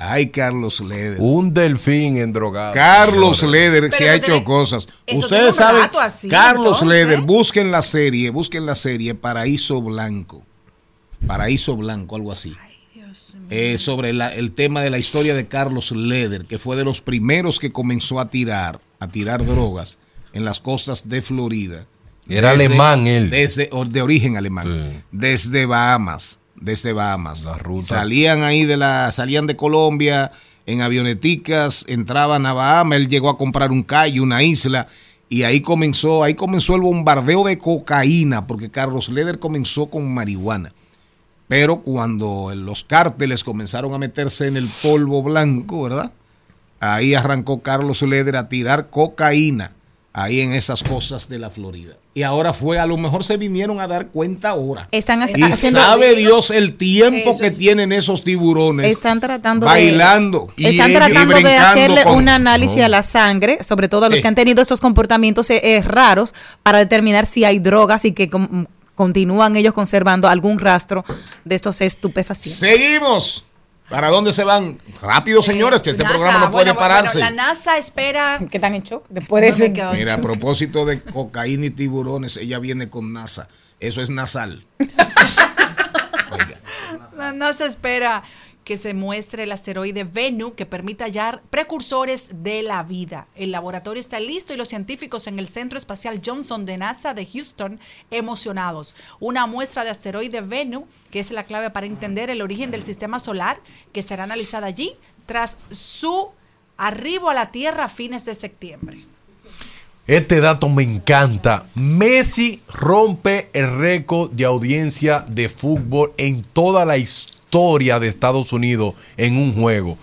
Ay, Carlos Leder. Un delfín endrogado. Carlos Señores. Leder Pero se ha hecho tiene- cosas. Ustedes un saben, así, Carlos entonces. Leder, busquen la serie, busquen la serie Paraíso Blanco. Paraíso Blanco, algo así. Eh, sobre la- el tema de la historia de Carlos Leder, que fue de los primeros que comenzó a tirar, a tirar drogas en las costas de Florida. Era alemán él. Desde, de origen alemán. Sí. Desde Bahamas. Desde Bahamas. La ruta. Salían ahí de la, salían de Colombia en avioneticas, entraban a Bahamas, él llegó a comprar un calle, una isla, y ahí comenzó, ahí comenzó el bombardeo de cocaína, porque Carlos Leder comenzó con marihuana. Pero cuando los cárteles comenzaron a meterse en el polvo blanco, ¿verdad? Ahí arrancó Carlos Leder a tirar cocaína ahí en esas cosas de la Florida. Y ahora fue, a lo mejor se vinieron a dar cuenta ahora. Están Y haciendo sabe Dios el tiempo que tienen esos tiburones Están tratando de bailando. y Están ellos- y tratando de hacerle con- un análisis No. a la sangre, sobre todo a los Eh. que han tenido estos comportamientos eh, eh, raros, para determinar si hay drogas y que com- continúan ellos conservando algún rastro de estos estupefacientes. Seguimos. ¿Para dónde se van? Rápido, señores, que este NASA, programa no puede bueno, pararse. bueno, la NASA espera. Que están en shock después de ese. Mira, a propósito de cocaína y tiburones, ella viene con NASA. Eso es nasal. La NASA espera que se muestre el asteroide Bennu que permita hallar precursores de la vida. El laboratorio está listo y los científicos en el Centro Espacial Johnson de NASA de Houston emocionados. Una muestra de asteroide Bennu, que es la clave para entender el origen del sistema solar, que será analizada allí tras su arribo a la Tierra a fines de septiembre. Este dato me encanta. Messi rompe el récord de audiencia de fútbol en toda la historia de Estados Unidos en un juego.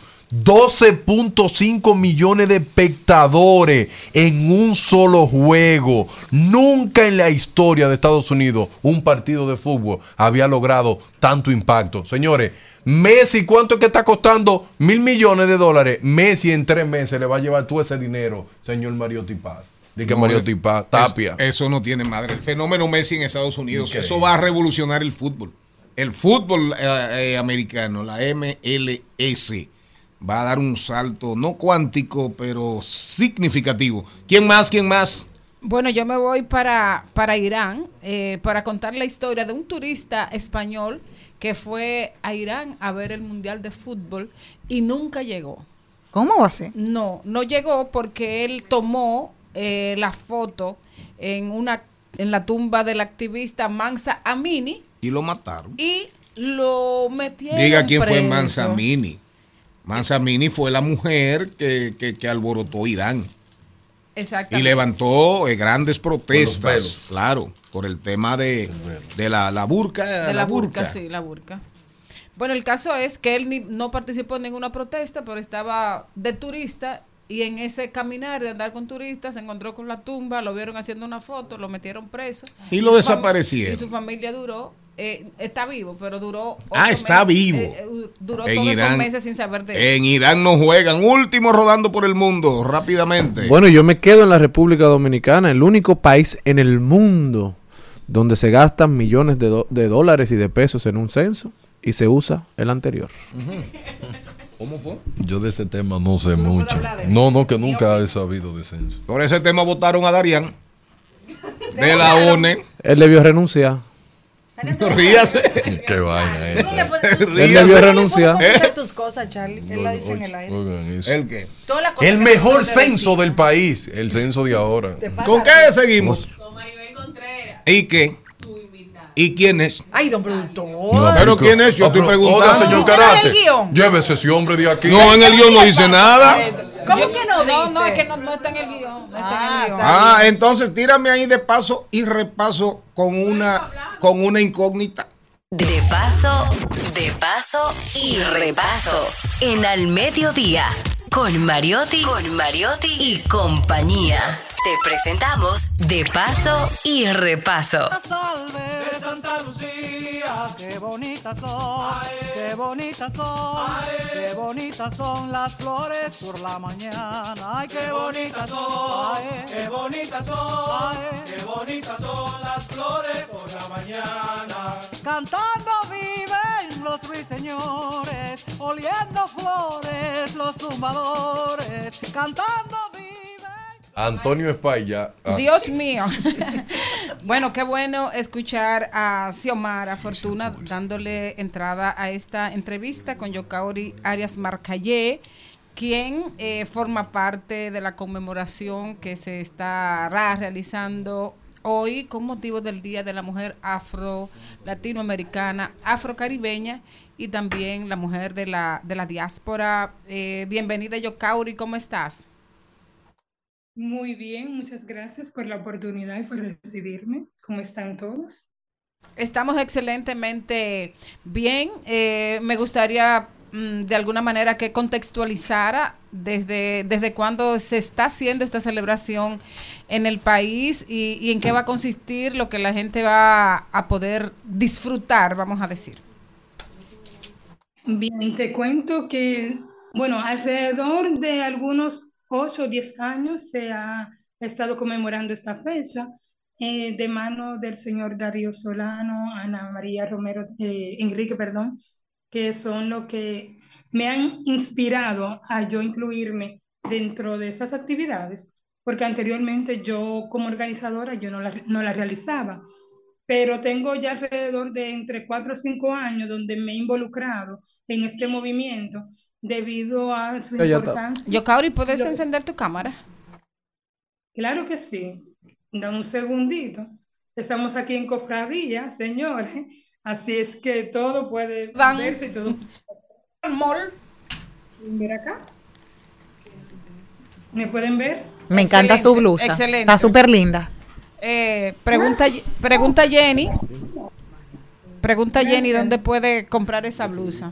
12.5 millones de espectadores en un solo juego. Nunca en la historia de Estados Unidos un partido de fútbol había logrado tanto impacto. Señores, Messi, ¿cuánto es que está costando? Mil millones de dólares. Messi en tres meses le va a llevar todo ese dinero, señor Mario Paz. De que No, Mario es- Tipa, Tapia. Eso, eso no tiene madre. El fenómeno Messi en Estados Unidos, Increíble. eso va a revolucionar el fútbol. El fútbol eh, eh, americano, la MLS, va a dar un salto no cuántico, pero significativo. ¿Quién más? ¿Quién más? Bueno, yo me voy para, para Irán eh, para contar la historia de un turista español que fue a Irán a ver el Mundial de Fútbol y nunca llegó. ¿Cómo va a ser? No, no llegó porque él tomó eh, la foto en una en la tumba del activista Mansa Amini Y lo mataron. y lo metieron Diga quién fue preso. Mansa Mini. Mansa Mini fue la mujer que, que- que alborotó Irán. Y levantó eh, grandes protestas, claro, por el tema de, de la, la burka. de la burka, sí, la burka. Bueno, el caso es que él ni- no participó en ninguna protesta, pero estaba de turista y en ese caminar de andar con turistas se encontró con la tumba, lo vieron haciendo una foto, lo metieron preso. Y lo desaparecieron. Y su familia duró, eh, está vivo, pero duró... Ah, está meses, vivo. eh, eh, duró En todos esos Irán- meses sin saber de él. En Irán no juegan. Último rodando por el mundo, rápidamente. Bueno, yo me quedo en la República Dominicana, el único país en el mundo donde se gastan millones de, de dólares y de pesos en un censo y se usa el anterior. ¿Cómo fue? Yo de ese tema no sé mucho. No, no, que nunca he sabido de censo. Por ese tema votaron a Darían de la ONE. Él debió renunciar. Ríase. Qué vaina es. Él debió renunciar. hacer tus cosas, Charlie. Él la dice en el aire. ¿El qué? El mejor censo del país, el censo de ahora. ¿Con qué seguimos? ¿Y qué? ¿Y quién es? Ay, don productor. No, ¿Pero quién es? Yo Ah, estoy preguntando. Oiga, señor ¿Usted no Karate. guion? Llévese ese hombre de aquí. No, en el guion no dice nada. ¿Cómo Yo- que no dice? No, no, es que no, no está en el guion. No está en Ah, el guion. Ah, entonces tírame ahí de paso y repaso con una, con una incógnita. De paso, de paso y repaso. En al mediodía. Con Mariotti, con Mariotti y compañía. Te presentamos De paso y repaso. de Santa Lucía, qué bonitas son, qué bonitas son, qué bonitas son las flores por la mañana, ay, qué bonitas son, qué bonitas son, qué bonitas son las flores por la mañana. Cantando viven los ruiseñores, oliendo flores los cantando. Antonio España. ah, Dios mío. bueno, qué bueno escuchar a Xiomara Fortuna dándole entrada a esta entrevista con Yokaori Arias Marcayé, quien eh, forma parte de la conmemoración que se estará realizando hoy con motivo del Día de la Mujer Afro-Latinoamericana, Afrocaribeña y también la mujer de la, de la diáspora. Eh, bienvenida Yokaori, ¿cómo estás? Muy bien, muchas gracias por la oportunidad y por recibirme. ¿Cómo están todos? Estamos excelentemente bien. Eh, me gustaría mm, de alguna manera que contextualizara desde, desde cuándo se está haciendo esta celebración en el país y, en qué va a consistir lo que la gente va a poder disfrutar, vamos a decir. Bien, te cuento que, bueno, alrededor de algunos 8 o 10 años se ha estado conmemorando esta fecha eh, de mano del señor Darío Solano, Ana María Romero, eh, Enrique, perdón, que son lo que me han inspirado a yo incluirme dentro de esas actividades, porque anteriormente yo como organizadora yo no la, no la realizaba, pero tengo ya alrededor de entre cuatro o cinco años donde me he involucrado en este movimiento debido a su importancia. Yokauri, ¿puedes Lo- encender tu cámara? Claro que sí. Dame un segundito. Estamos aquí en Cofradía, señores. Así es que todo puede Dan- verse y todo. Ver acá. ¿Me pueden ver? Me encanta su blusa. excelente. Está súper linda. Eh, pregunta, pregunta Jenny. Pregunta Jenny dónde puede comprar esa blusa.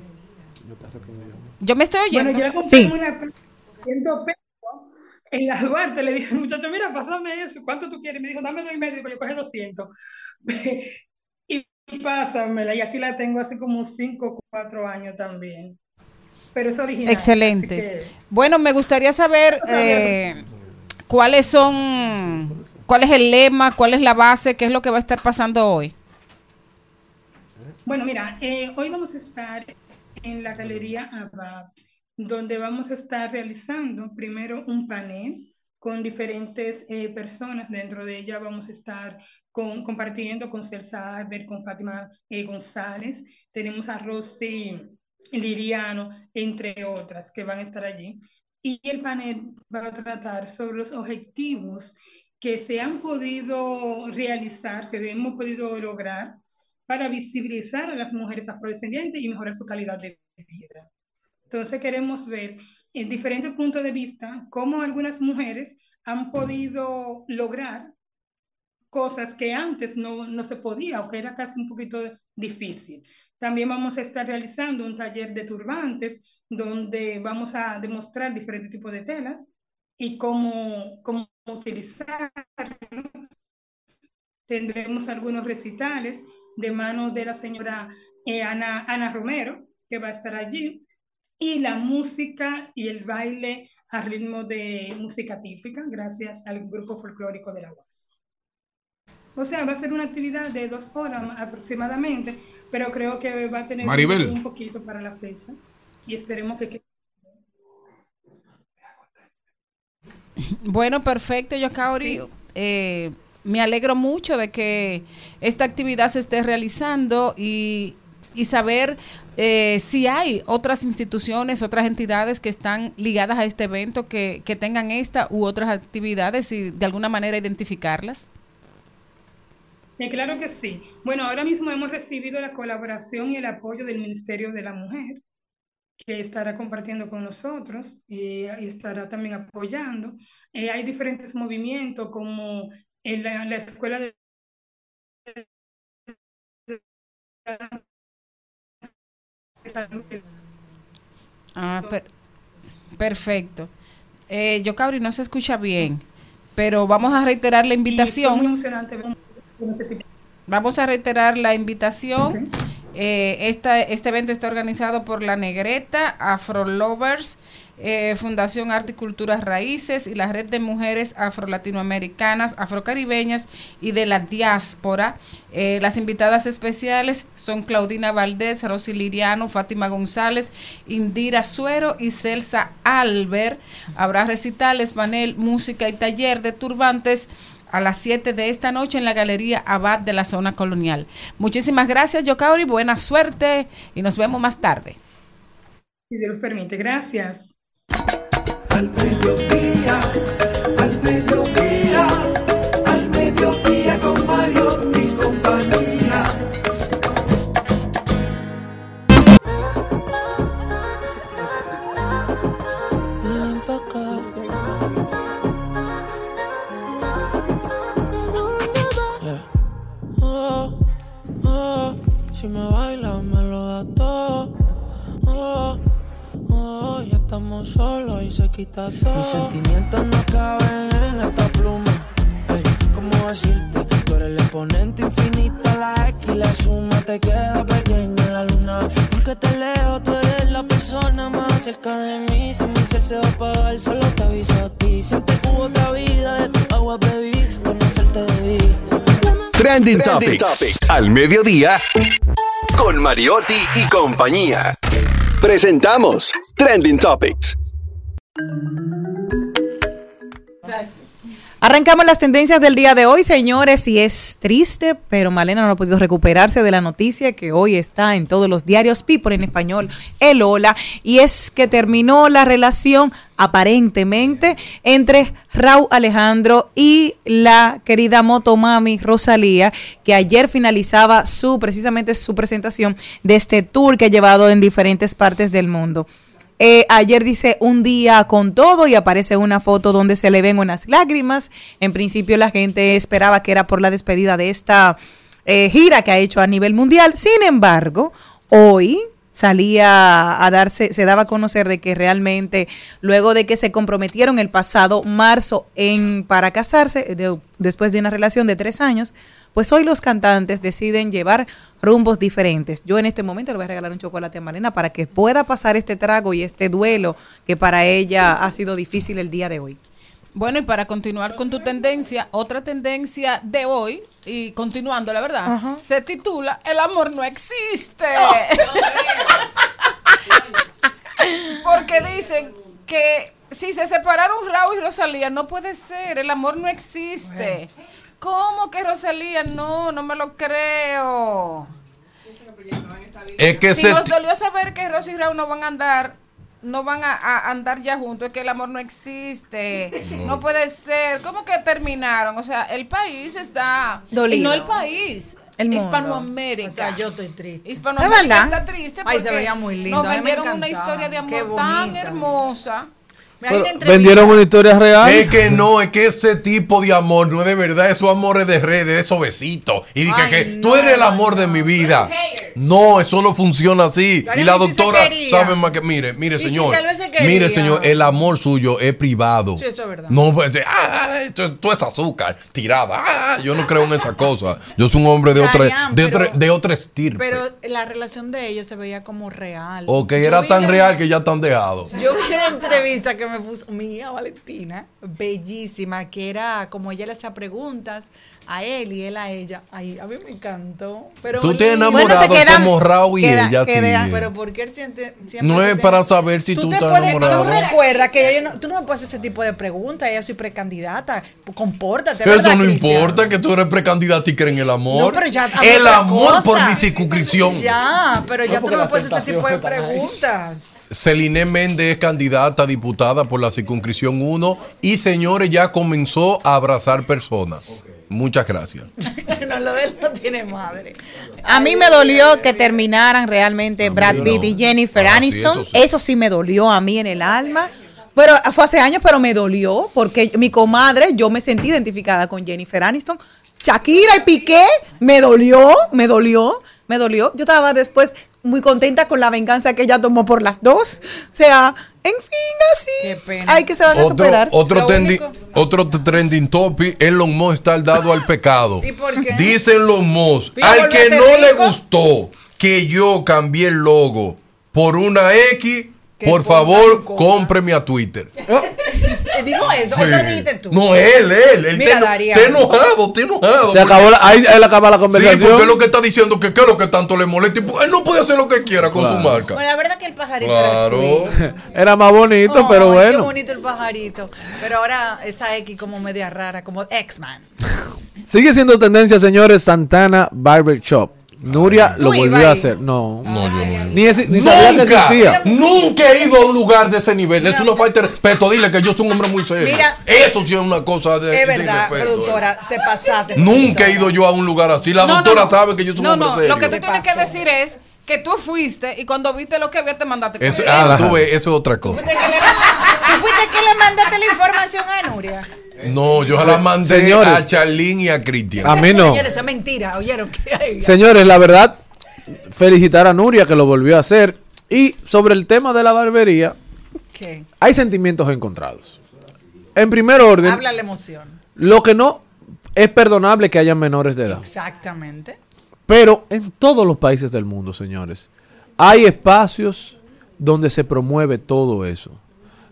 Yo me estoy oyendo. Bueno, yo la compré en una 100 pesos en la Duarte. Le dije, muchacho, mira, pásame eso. ¿Cuánto tú quieres? Me dijo, dame dos y medio. Yo coge 200. y, pásamela. Y aquí la tengo hace como 5 o 4 años también. Pero es original. Excelente. que- Bueno, me gustaría saber eh, cuáles son, cuál es el lema, cuál es la base, qué es lo que va a estar pasando hoy. Bueno, mira, eh, hoy vamos a estar en la Galería Abad, donde vamos a estar realizando primero un panel con diferentes eh, personas. Dentro de ella vamos a estar con- compartiendo con Celsa Albert, con Fátima eh, González. Tenemos a Rosy Liriano, entre otras, que van a estar allí. Y el panel va a tratar sobre los objetivos que se han podido realizar, que hemos podido lograr para visibilizar a las mujeres afrodescendientes y mejorar su calidad de vida. Entonces queremos ver en diferentes puntos de vista cómo algunas mujeres han podido lograr cosas que antes no, no se podía o que era casi un poquito difícil. También vamos a estar realizando un taller de turbantes donde vamos a demostrar diferentes tipos de telas y cómo, cómo. Tendremos algunos recitales de manos de la señora eh, Ana, Ana Romero, que va a estar allí, y la música y el baile a ritmo de música típica, gracias al grupo folclórico de la UAS. O sea, va a ser una actividad de dos horas aproximadamente, pero creo que va a tener Maribel. un poquito para la fecha y esperemos que quede Bueno, perfecto, Yokaori. Eh, me alegro mucho de que esta actividad se esté realizando y, y saber eh, si hay otras instituciones, otras entidades que están ligadas a este evento que, que tengan esta u otras actividades y de alguna manera identificarlas. Eh, claro que sí. Bueno, ahora mismo hemos recibido la colaboración y el apoyo del Ministerio de la Mujer, que estará compartiendo con nosotros eh, y estará también apoyando. Eh, hay diferentes movimientos como en la, la Escuela de Ah, per- perfecto. Eh, Yokaori no se escucha bien, pero vamos a reiterar la Y fue muy invitación. emocionante Vamos a reiterar la invitación. Eh, esta- este evento está organizado por La Negreta, Afro Lovers, eh, Fundación Arte y Culturas Raíces y la Red de Mujeres Afro-Latinoamericanas, Afrocaribeñas y de la Diáspora. Eh, las invitadas especiales son Claudina Valdés, Rosy Liriano, Fátima González, Indira Suero y Celsa Albert. Habrá recitales, panel, música y taller de turbantes a las 7 de esta noche en la Galería Abad de la Zona Colonial. Muchísimas gracias, Yokauri. Buena suerte y nos vemos más tarde. Si Dios permite. Gracias. Al mediodía, todo. Mis sentimientos no caben en esta pluma. Ey, ¿cómo decirte? Tú eres el exponente infinito, la X y la suma te queda pequeña en la luna. Porque te leo, tú eres la persona más cerca de mí. Si mi ser se va a apagar, solo te aviso a ti. Siente que hubo otra vida, de tu agua bebí, conocerte debí. Trending, Topics. Al mediodía. Con Mariotti y compañía. Presentamos Trending Topics. Arrancamos las tendencias del día de hoy, señores, y es triste, pero Malena no ha podido recuperarse de la noticia que hoy está en todos los diarios People en español, el Hola, y es que terminó la relación aparentemente entre Raúl Alejandro y la querida motomami Rosalía, que ayer finalizaba su precisamente su presentación de este tour que ha llevado en diferentes partes del mundo. Eh, ayer dice un día con todo y aparece una foto donde se le ven unas lágrimas. En principio la gente esperaba que era por la despedida de esta eh, gira que ha hecho a nivel mundial. Sin embargo, hoy salía a darse, se daba a conocer de que realmente luego de que se comprometieron el pasado marzo en para casarse, de- después de una relación de tres años, pues hoy los cantantes deciden llevar rumbos diferentes. Yo en este momento le voy a regalar un chocolate a Malena para que pueda pasar este trago y este duelo que para ella ha sido difícil el día de hoy. Bueno, y para continuar con tu tendencia, otra tendencia de hoy, y continuando, la verdad, Ajá. se titula El amor no existe. Porque dicen que si se separaron Raúl y Rosalía, no puede ser, el amor no existe. ¿Cómo que Rosalía? No, no me lo creo. Es que si se nos dolió saber que Rosy y Raúl no van a andar, no van a, a andar ya juntos, es que el amor no existe. No, puede ser. ¿Cómo que terminaron? O sea, el país está Dolido. y no el país. El mundo. Hispanoamérica. yo estoy triste. Hispanoamérica está triste Ay, porque se veía muy lindo. nos vendieron una historia de amor tan hermosa. Pero vendieron una historia real. Es que no, es que ese tipo de amor no es de verdad, esos amores de redes, esos besitos. Y dije que no, tú eres el amor de mi vida. No, eso no funciona así. Y la doctora quería. sabe más que, mire, mire, si señor. tal vez se quería. Mire, señor, el amor suyo es privado. Sí, eso es verdad. No, pues, ah, esto, esto es azúcar, tirada. Ah, yo no creo en esa cosa. Yo soy un hombre de otra, de pero- otra, de otra estirpe. Pero la relación de ellos se veía como real. o que Yo era tan la- real que ya están dejados. Yo vi una entrevista que me puso mi hija Valentina, bellísima, que era como ella le hacía preguntas a él y él a ella. Ay, a mí me encantó. Pero Tú te enamorado como Raúl y ella sí. Pero porque él siente, siempre No es te- para saber si tú, te estás puedes- enamorado. Tú recuerdas que yo no- tú no me puedes hacer ese tipo de preguntas. Ella soy precandidata. Compórtate. Pero ¿verdad, eso no Cristian? importa que tú eres precandidata y crees en el amor. No, pero ya habla el amor por mi circunscripción. Ya, pero ya tú porque no me puedes hacer ese tipo de preguntas. Celine Méndez es candidata a diputada por la circunscripción 1 y señores ya comenzó a abrazar personas. Muchas gracias. no, lo de él no tiene madre. A mí me dolió que terminaran realmente Brad Pitt y Jennifer Ah, sí, Aniston. eso eso, sí. sí. me dolió a mí en el alma. Pero fue hace años, pero me dolió porque mi comadre, yo me sentí identificada con Jennifer Aniston. Shakira y Piqué, me dolió, me dolió, me dolió. Yo estaba después muy contenta con la venganza que ella tomó por las dos. O sea, en fin, así. Hay que se van a Otro, superar. otro, único- otro trending topic, Elon Musk está dado al pecado. ¿Y por qué? Dice Elon Musk, ¿Ya al que no le gustó que yo cambié el logo por una X, por favor, cómpreme a Twitter. Eh, Digo eso, Sí. eso dijiste tú. No, él, él, él Mira, está, Darían. está enojado, está enojado. Se acabó la, ahí, ahí acaba la Sí, conversación. porque es lo que está diciendo que qué es lo que tanto le molesta. y, pues, Él no puede hacer lo que quiera con Claro. su marca. Bueno, la verdad que el pajarito Claro. era así. Era más bonito, pero Ay, Qué bueno. bonito el pajarito. Pero ahora esa X como media rara, como X-Man. Sigue siendo tendencia, señores, Santana Barber Shop. Nuria lo ¿Tú ibas volvió a hacer. No. No, yo no. Ni, esi- ni sabía que Nunca, existía. nunca he ido a un lugar de ese nivel. Es una falta de respeto. Dile que yo soy un hombre muy serio. Mira. Eso sí es una cosa de, Es de verdad, respeto, productora, te pasaste. eh. Nunca he ido yo a un lugar así. La No, doctora no. sabe que yo soy un No, hombre no, serio. lo que tú tienes que decir es que tú fuiste y cuando viste lo que había te mandaste Eso, ah, tú ves, eso es otra cosa. ¿Tú fuiste que le mandaste la información a Nuria? No, yo se la mandé señores. a Charlene y a Cristian. A mí no. Señores, eso es mentira. ¿Oyeron qué hay? Señores, la verdad, felicitar a Nuria que lo volvió a hacer. Y sobre el tema de la barbería, ¿Qué? hay sentimientos encontrados. En primer orden, Habla la emoción. lo que no es perdonable que haya menores de edad. Exactamente. Pero en todos los países del mundo, señores, hay espacios donde se promueve todo eso.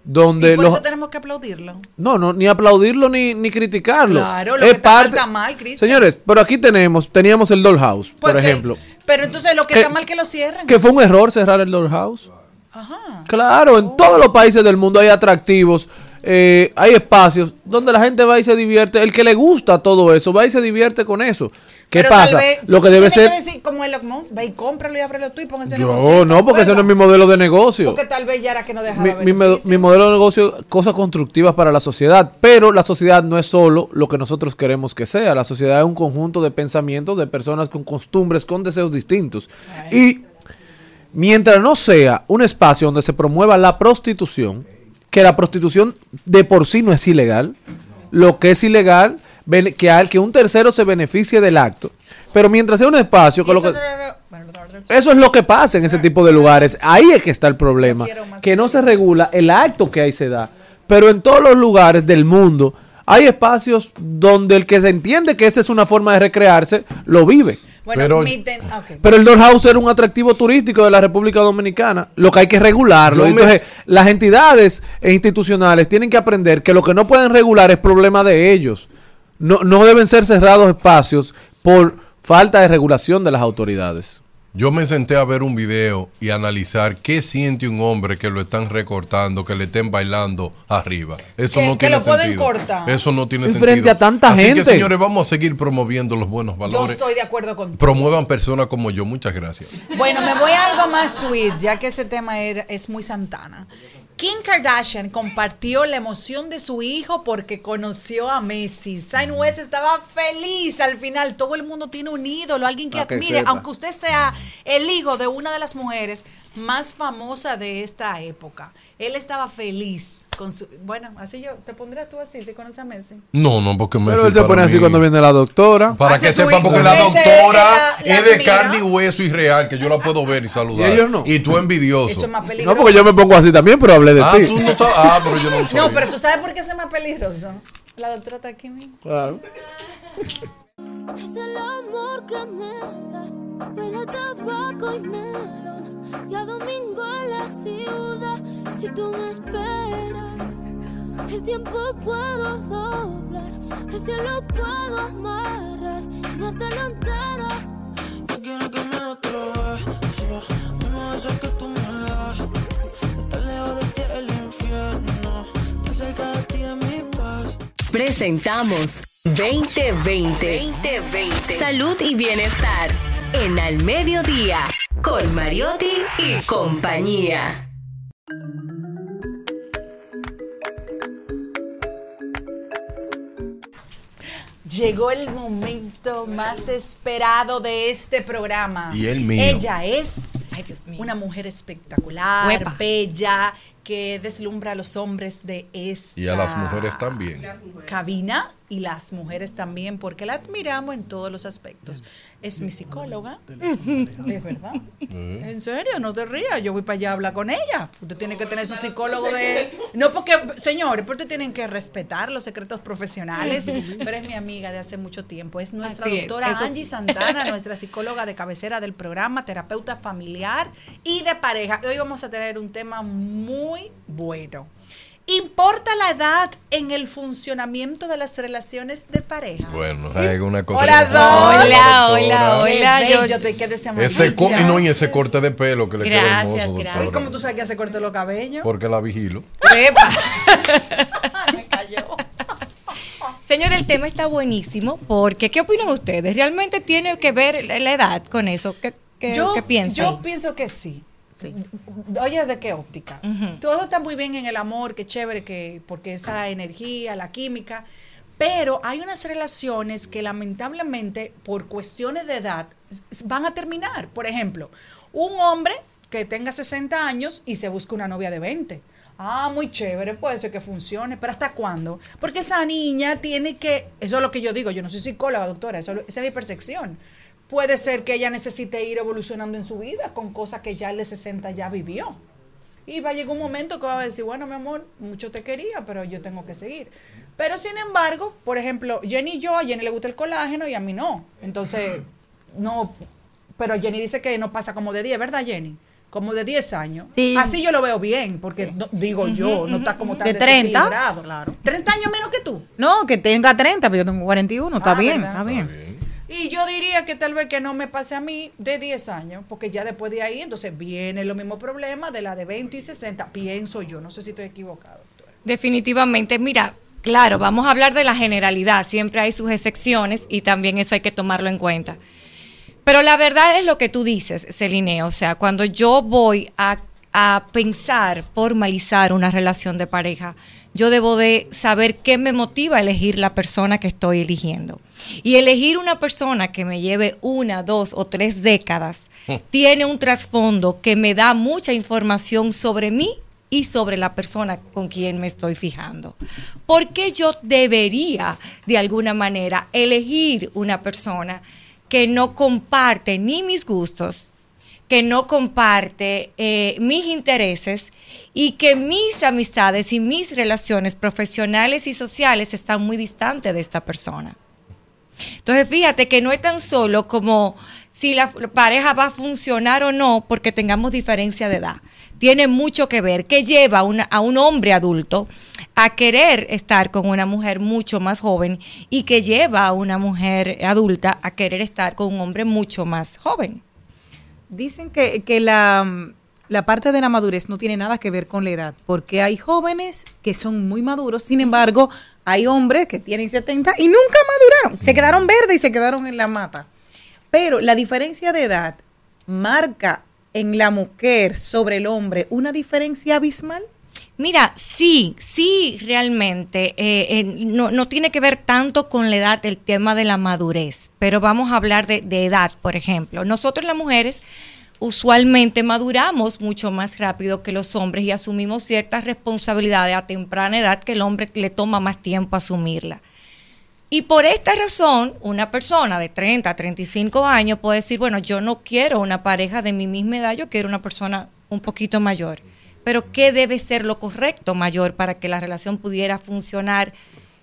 donde y por los... eso tenemos que aplaudirlo. No, no, ni aplaudirlo ni, ni criticarlo. Claro, lo es que está parte... mal está mal, Cristian. Señores, pero aquí tenemos, teníamos el Dollhouse, por, ejemplo. Pero entonces lo que Que- está mal que lo cierren. Que fue un error cerrar el Dollhouse. Ajá. Claro, en todos los países del mundo hay atractivos, eh, hay espacios donde la gente va y se divierte. El que le gusta todo eso, va y se divierte con eso. ¿Qué Pero pasa? vez Lo que debe ser... que decir como Elon Musk, ve y cómpralo y ábrelo tú y pon ese Yo negocio. no, porque ese no es mi modelo de negocio. Porque tal vez ya era que no dejaba Mi, mi mi modelo de negocio, cosas constructivas para la sociedad, pero la sociedad no es solo lo que nosotros queremos que sea, la sociedad es un conjunto de pensamientos de personas con costumbres, con deseos distintos. Y mientras no sea un espacio donde se promueva la prostitución, que la prostitución de por sí no es ilegal, lo que es ilegal, que, al- que un tercero se beneficie del acto, pero mientras sea un espacio que lo que... Eso es lo que pasa en ese tipo de lugares. Ahí es que está el problema. Que no se regula el acto que ahí se da. Pero en todos los lugares del mundo hay espacios donde el que se entiende que esa es una forma de recrearse, lo vive. Bueno, Pero- mi ten- ah, ok. Pero el Dollhouse era un atractivo turístico de la República Dominicana. Lo que hay que regularlo. Me- Entonces, las entidades e institucionales tienen que aprender que lo que no pueden regular es problema de ellos. No, no deben ser cerrados espacios por falta de regulación de las autoridades. Yo me senté a ver un video y analizar qué siente un hombre que lo están recortando, que le estén bailando arriba. Eso Que- no que tiene lo pueden sentido. cortar. Eso no tiene Y sentido. frente a tanta Así gente. que, señores, vamos a seguir promoviendo los buenos Yo valores. estoy de acuerdo contigo. Promuevan personas como yo. Muchas gracias. Bueno, me voy a algo más sweet, ya que ese tema era- es muy Santana. Kim Kardashian compartió la emoción de su hijo porque conoció a Messi. Saint West estaba feliz al final. Todo el mundo tiene un ídolo, alguien que que admire, sepa. aunque usted sea el hijo de una de las mujeres más famosas de esta época. Él estaba feliz con su... Bueno, así yo, ¿te pondrías tú así si conoces a Messi? No, no, porque me Pero él se pone así cuando viene la doctora. Para Ese que sepan, hijo. porque la doctora es la- la es de carne y hueso y real, que yo la puedo ver y saludar. Y ellos no. Y tú envidioso. Eso es más peligroso. No, porque yo me pongo así también, pero hablé de Ah, ti. tú no sabes. Ah, pero yo no sabía. No, pero tú sabes por qué es más peligroso. La doctora está aquí mismo. Claro. Es el amor que me das. Huele a tabaco y melón. Y a domingo en la ciudad. Si tú me esperas, el tiempo puedo doblar. El cielo puedo amarrar. Y dártelo entero. Yo quiero que me beso, uno de esos que tú me das. Estar lejos de ti el infierno, estar cerca de ti es mi. Presentamos 2020. 2020. Salud y bienestar. En Al Mediodía. Con Mariotti y compañía. Llegó el momento más esperado de este programa. Y el mío. Ella es una mujer espectacular, Uepa. bella, que deslumbra a los hombres de esta Y a las mujeres también. cabina y las mujeres también, porque la admiramos en todos los aspectos. Es mi psicóloga, es verdad. En serio, no te rías, yo voy para allá a hablar con ella. Usted tiene que tener su psicólogo de... No porque, señores, porque tienen que respetar los secretos profesionales, pero es mi amiga de hace mucho tiempo. Es nuestra Así doctora Angie Santana, nuestra psicóloga de cabecera del programa, terapeuta familiar y de pareja. Hoy vamos a tener un tema muy bueno. ¿Importa la edad en el funcionamiento de las relaciones de pareja? Bueno, hay una cosa. Hola. Hola, hola, hola. Qué yo- bello te queda ese y no, y ese corte de pelo que le queda Gracias, hermoso, doctora. ¿Y cómo tú sabes que se cortó los cabellos? Porque la vigilo. Me cayó. Señor, el tema está buenísimo porque ¿qué opinan ustedes? ¿Realmente tiene que ver la la edad con eso? ¿Qué, qué, yo, qué piensan? Yo pienso que sí. Oye, ¿de qué óptica? Todo está muy bien en el amor, qué chévere, que, porque esa energía, la química, pero hay unas relaciones que lamentablemente por cuestiones de edad van a terminar. Por ejemplo, un hombre que tenga 60 años y se busca una novia de 20. Ah, muy chévere, puede ser que funcione, pero ¿hasta cuándo? Porque esa niña tiene que, eso es lo que yo digo, yo no soy psicóloga, doctora, eso, esa es mi percepción. Puede ser que ella necesite ir evolucionando en su vida con cosas que ya el de 60 ya vivió. Y va a llegar un momento que va a decir, bueno, mi amor, mucho te quería, pero yo tengo que seguir. Pero sin embargo, por ejemplo, Jenny y yo, a Jenny le gusta el colágeno y a mí no. Entonces, no, pero Jenny dice que no pasa como de 10, ¿verdad, Jenny? como de 10 años. Sí. Así yo lo veo bien, porque no- digo yo, no está como tan De 30. desequilibrado. Claro. 30 años menos que tú. No, que tenga 30, pero yo tengo 41, está Ah, bien, ¿verdad? está bien. Y yo diría que tal vez que no me pase a mí de 10 años, porque ya después de ahí, entonces vienen los mismos problemas de la de 20 y 60. Pienso yo, no sé si estoy equivocado. Definitivamente, mira, claro, vamos a hablar de la generalidad, siempre hay sus excepciones y también eso hay que tomarlo en cuenta. Pero la verdad es lo que tú dices, Celine, o sea, cuando yo voy a, a pensar, formalizar una relación de pareja, yo debo de saber qué me motiva a elegir la persona que estoy eligiendo. Y elegir una persona que me lleve una, dos o tres décadas tiene un trasfondo que me da mucha información sobre mí y sobre la persona con quien me estoy fijando. ¿Por qué yo debería, de alguna manera, elegir una persona que no comparte ni mis gustos, que no comparte eh, mis intereses y que mis amistades y mis relaciones profesionales y sociales están muy distantes de esta persona? Entonces, fíjate que no es tan solo como si la pareja va a funcionar o no porque tengamos diferencia de edad. Tiene mucho que ver que lleva a un hombre adulto a querer estar con una mujer mucho más joven y que lleva a una mujer adulta a querer estar con un hombre mucho más joven. Dicen que, que la, la parte de la madurez no tiene nada que ver con la edad, porque hay jóvenes que son muy maduros, sin embargo, hay hombres que tienen 70 y nunca maduraron, se quedaron verdes y se quedaron en la mata. Pero la diferencia de edad marca en la mujer sobre el hombre una diferencia abismal. Mira, sí, sí, realmente. eh, eh, no, no tiene que ver tanto con la edad el tema de la madurez, pero vamos a hablar de, edad, por ejemplo. Nosotros las mujeres usualmente maduramos mucho más rápido que los hombres y asumimos ciertas responsabilidades a temprana edad que el hombre le toma más tiempo asumirla. Y por esta razón, una persona de 30, 35 años puede decir, bueno, yo no quiero una pareja de mi misma edad, yo quiero una persona un poquito mayor. Pero ¿qué debe ser lo correcto mayor para que la relación pudiera funcionar?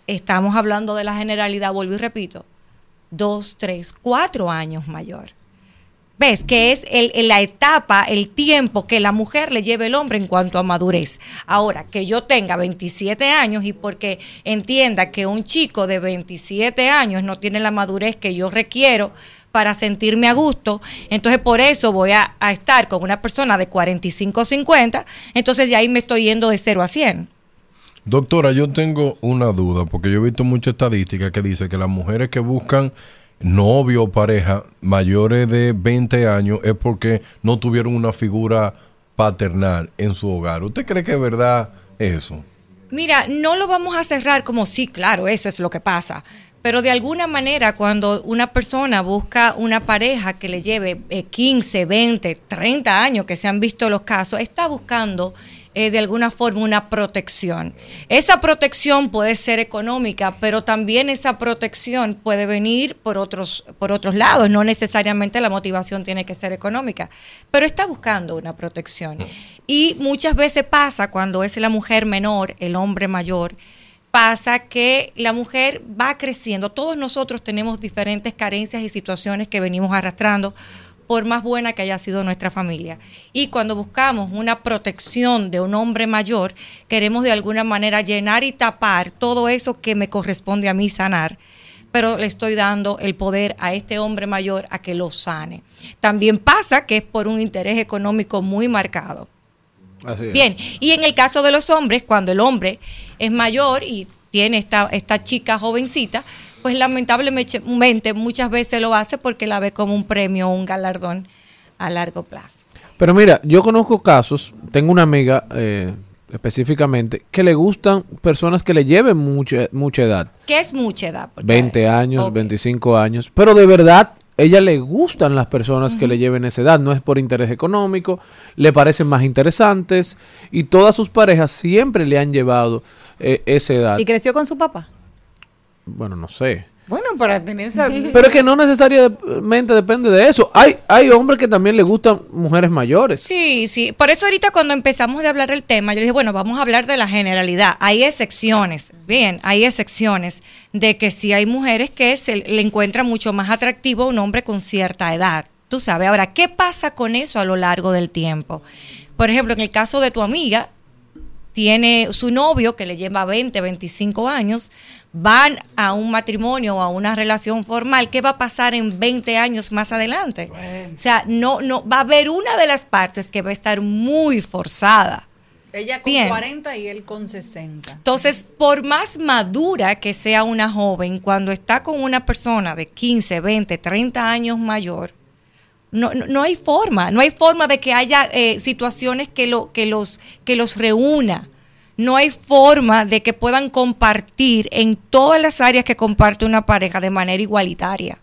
Estamos hablando de la generalidad, vuelvo y repito, dos, tres, cuatro años mayor. ¿Ves? Que es el, la etapa, el tiempo que la mujer le lleva el hombre en cuanto a madurez. Ahora, que yo tenga 27 años y porque entienda que un chico de 27 años no tiene la madurez que yo requiero para sentirme a gusto, entonces por eso voy a, a estar con una persona de 45 o 50, entonces de ahí me estoy yendo de 0 a 100. Doctora, yo tengo una duda, porque yo he visto mucha estadística que dice que las mujeres que buscan novio o pareja mayores de 20 años es porque no tuvieron una figura paternal en su hogar. ¿Usted cree que es verdad eso? Mira, no lo vamos a cerrar como sí, claro, eso es lo que pasa. Pero de alguna manera, cuando una persona busca una pareja que le lleve eh, 15, 20, 30 años, que se han visto los casos, está buscando eh, de alguna forma una protección. Esa protección puede ser económica, pero también esa protección puede venir por otros, por otros lados. No necesariamente la motivación tiene que ser económica, pero está buscando una protección. Y muchas veces pasa cuando es la mujer menor, el hombre mayor, pasa que la mujer va creciendo. Todos nosotros tenemos diferentes carencias y situaciones que venimos arrastrando por más buena que haya sido nuestra familia. Y cuando buscamos una protección de un hombre mayor, queremos de alguna manera llenar y tapar todo eso que me corresponde a mí sanar pero le estoy dando el poder a este hombre mayor a que lo sane. También pasa que es por un interés económico muy marcado. Así es. Bien, y en el caso de los hombres, cuando el hombre es mayor y tiene esta, esta chica jovencita, pues lamentablemente muchas veces lo hace porque la ve como un premio o un galardón a largo plazo. Pero mira, yo conozco casos, tengo una amiga eh, específicamente, que le gustan personas que le lleven mucha, mucha edad. ¿Qué es mucha edad? Porque- 20 años, 25 años. Pero de verdad, ella le gustan las personas que le lleven esa edad. No es por interés económico, le parecen más interesantes. Y todas sus parejas siempre le han llevado eh, esa edad. ¿Y creció con su papá? Bueno, no sé. Bueno, para tener esa... Pero es que no necesariamente depende de eso. Hay, hay hombres que también le gustan mujeres mayores. Sí, sí. Por eso ahorita cuando empezamos de hablar del tema, yo dije, bueno, vamos a hablar de la generalidad. Hay excepciones, bien, hay excepciones de que sí hay mujeres que se le encuentran mucho más atractivo a un hombre con cierta edad. Tú sabes, ahora, ¿qué pasa con eso a lo largo del tiempo? Por ejemplo, en el caso de tu amiga, tiene su novio que le lleva 20, 25 años, van a un matrimonio o a una relación formal, ¿qué va a pasar en 20 años más adelante? O sea, no, no, va a haber una de las partes que va a estar muy forzada. Ella con Bien. 40 y él con 60. Entonces, por más madura que sea una joven, cuando está con una persona de 15, 20, 30 años mayor, no, no, no hay forma, no hay forma de que haya eh, situaciones que, lo, que, los, que los reúna. No hay forma de que puedan compartir en todas las áreas que comparte una pareja de manera igualitaria.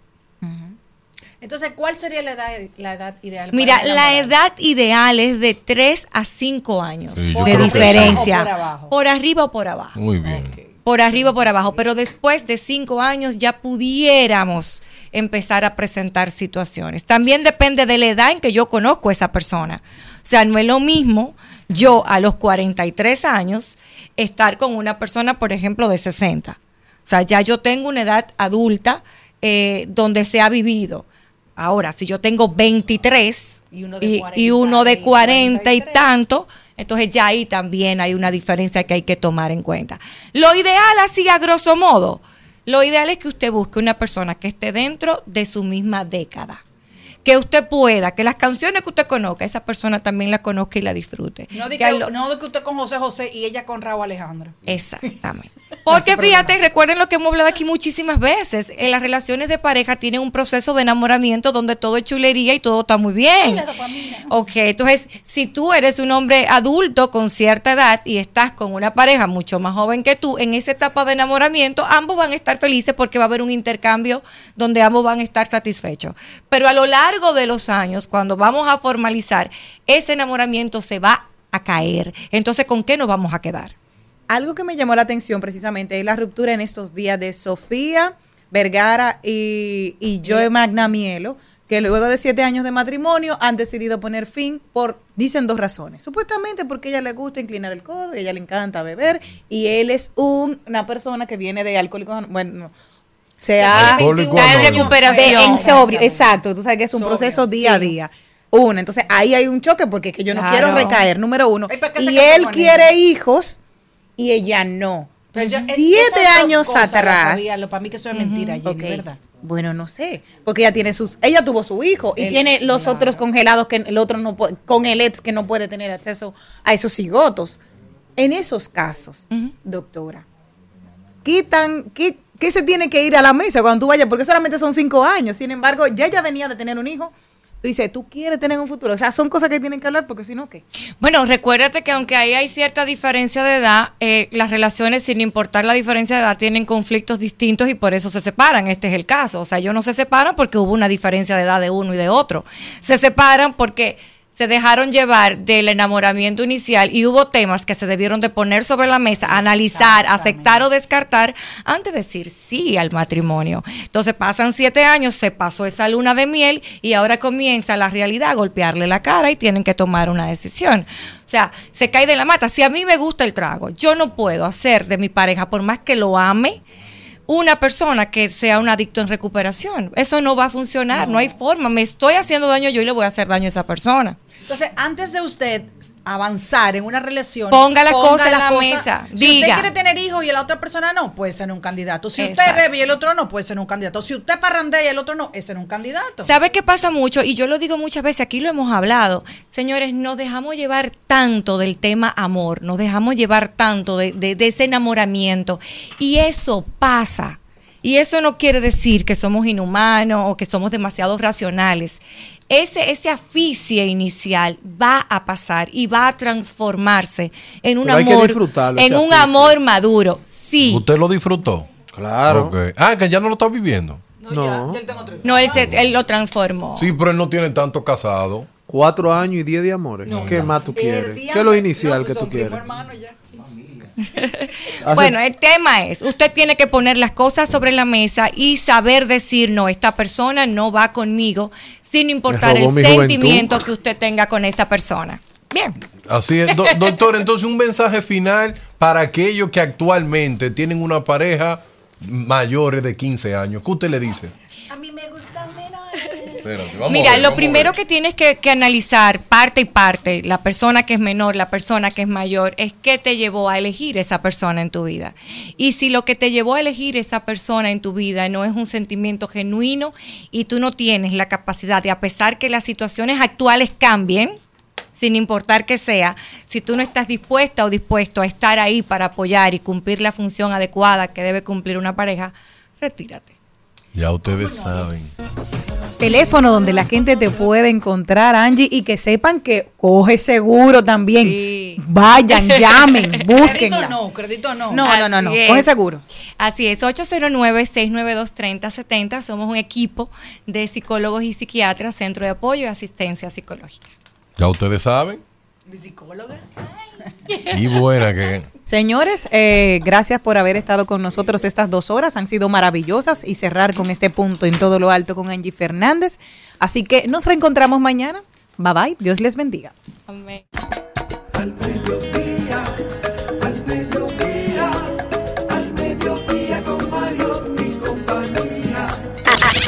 Entonces, ¿cuál sería la edad, la edad ideal? Mira, la edad ideal es de 3 a 5 años Sí, de diferencia. ¿O por abajo? Por arriba o por abajo. Muy bien. Por arriba o por abajo, pero después de cinco años ya pudiéramos empezar a presentar situaciones. También depende de la edad en que yo conozco a esa persona. O sea, no es lo mismo yo a los 43 años estar con una persona, por ejemplo, de 60. O sea, ya yo tengo una edad adulta eh, donde se ha vivido. Ahora, si yo tengo 23 Y uno de y, 40 y uno de y 40 y 43. tanto, entonces ya ahí también hay una diferencia que hay que tomar en cuenta. Lo ideal, así a grosso modo, lo ideal es que usted busque una persona que esté dentro de su misma década. Que usted pueda, que las canciones que usted conozca, esa persona también la conozca y la disfrute. No de Que no de que usted con José José y ella con Raúl Alejandro. Exactamente. Porque fíjate, recuerden lo que hemos hablado aquí muchísimas veces. En las relaciones de pareja tienen un proceso de enamoramiento donde todo es chulería y todo está muy bien. Ok, entonces, si tú eres un hombre adulto con cierta edad y estás con una pareja mucho más joven que tú, en esa etapa de enamoramiento, ambos van a estar felices porque va a haber un intercambio donde ambos van a estar satisfechos. Pero a lo largo de los años, cuando vamos a formalizar, ese enamoramiento se va a caer. Entonces, ¿con qué nos vamos a quedar? Algo que me llamó la atención precisamente es la ruptura en estos días de Sofía Vergara y, y Joe Magnamielo, que luego de siete años de matrimonio han decidido poner fin por, dicen dos razones. Supuestamente porque a ella le gusta inclinar el codo, a ella le encanta beber, y él es un- una persona que viene de alcohólicos, bueno, no, se ha Está en recuperación. en sobrio, exacto, tú sabes que es un Sobrio, proceso día a día. Una, entonces ahí hay un choque porque es que yo no Claro. quiero recaer, número uno. Ay, ¿para qué se Y él quiere hijos y ella no. Pero yo- Siete años atrás. sabía, lo- para mí que eso es mentira, Jenny, Ok. ¿verdad? Bueno, no sé, porque ella tiene sus, ella tuvo su hijo y tiene los claro. otros congelados que el otro no con el ex que no puede tener acceso a esos cigotos. En esos casos, doctora, quitan, ¿qué, qué se tiene que ir a la mesa cuando tú vayas? Porque solamente son cinco años. Sin embargo, ya ella venía de tener un hijo. Tú dices, tú quieres tener un futuro. O sea, son cosas que tienen que hablar porque si no, ¿qué? Bueno, recuérdate que aunque ahí hay cierta diferencia de edad, eh, las relaciones, sin importar la diferencia de edad, tienen conflictos distintos y por eso se separan. Este es el caso. O sea, ellos no se separan porque hubo una diferencia de edad de uno y de otro. Se separan porque se dejaron llevar del enamoramiento inicial y hubo temas que se debieron de poner sobre la mesa, analizar, aceptar o descartar antes de decir sí al matrimonio. Entonces pasan siete años, se pasó esa luna de miel y ahora comienza la realidad a golpearle la cara y tienen que tomar una decisión. O sea, se cae de la mata. Si a mí me gusta el trago, yo no puedo hacer de mi pareja, por más que lo ame, una persona que sea un adicto en recuperación. Eso no va a funcionar, no, hay forma. Me estoy haciendo daño yo y le voy a hacer daño a esa persona. Entonces, antes de usted avanzar en una relación, Ponga las cosas en la mesa, Si diga. usted quiere tener hijos y la otra persona no, puede ser un candidato. Si usted bebe y el otro no, puede ser un candidato. Si usted parrandea y el otro no, es un candidato. ¿Sabe qué pasa mucho? Y yo lo digo muchas veces, aquí lo hemos hablado. Señores, nos dejamos llevar tanto del tema amor, nos dejamos llevar tanto de, de- de ese enamoramiento. Y eso pasa. Y eso no quiere decir que somos inhumanos o que somos demasiado racionales. Ese, ese aficie inicial va a pasar y va a transformarse en un Pero hay que amor, disfrutarlo, en un amor maduro. Sí. ¿Usted lo disfrutó? Claro. Ok. Ah, que ya no lo está viviendo. No. No, él, se- él lo transformó. Sí, pero él no tiene tanto casado. Cuatro años y diez de amores. ¿Qué más tú quieres? ¿Qué es lo inicial que tú quieres? Bueno, el tema es, usted tiene que poner las cosas sobre la mesa y saber decir, no, esta persona no va conmigo, sin importar el sentimiento que usted tenga con esa persona. Bien. Así es, Do- doctor. Entonces, un mensaje final para aquellos que actualmente tienen una pareja mayores de 15 años. ¿Qué usted le dice? A mí me gusta espérate. Vamos a Mira, ver, lo vamos a primero ver. que tienes que, que analizar, parte y parte, la persona que es menor, la persona que es mayor, es qué te llevó a elegir esa persona en tu vida. Y si lo que te llevó a elegir esa persona en tu vida no es un sentimiento genuino y tú no tienes la capacidad de, a pesar que las situaciones actuales cambien, sin importar que sea, si tú no estás dispuesta o dispuesto a estar ahí para apoyar y cumplir la función adecuada que debe cumplir una pareja, retírate. Ya ustedes saben. Teléfono donde la gente te puede encontrar, Angie, y que sepan que coge seguro también. Vayan, llamen, búsquenla. Crédito no, crédito no. No, no, no, no. Así es. Coge seguro. Así es, 809-692-3070. Somos un equipo de psicólogos y psiquiatras, centro de apoyo y asistencia psicológica. Ya ustedes saben. ¿Mi psicóloga? Y buena que. Señores, eh, gracias por haber estado con nosotros estas dos horas. Han sido maravillosas y cerrar con este punto en todo lo alto con Angie Fernández. Así que nos reencontramos mañana. Bye bye. Dios les bendiga. Amén.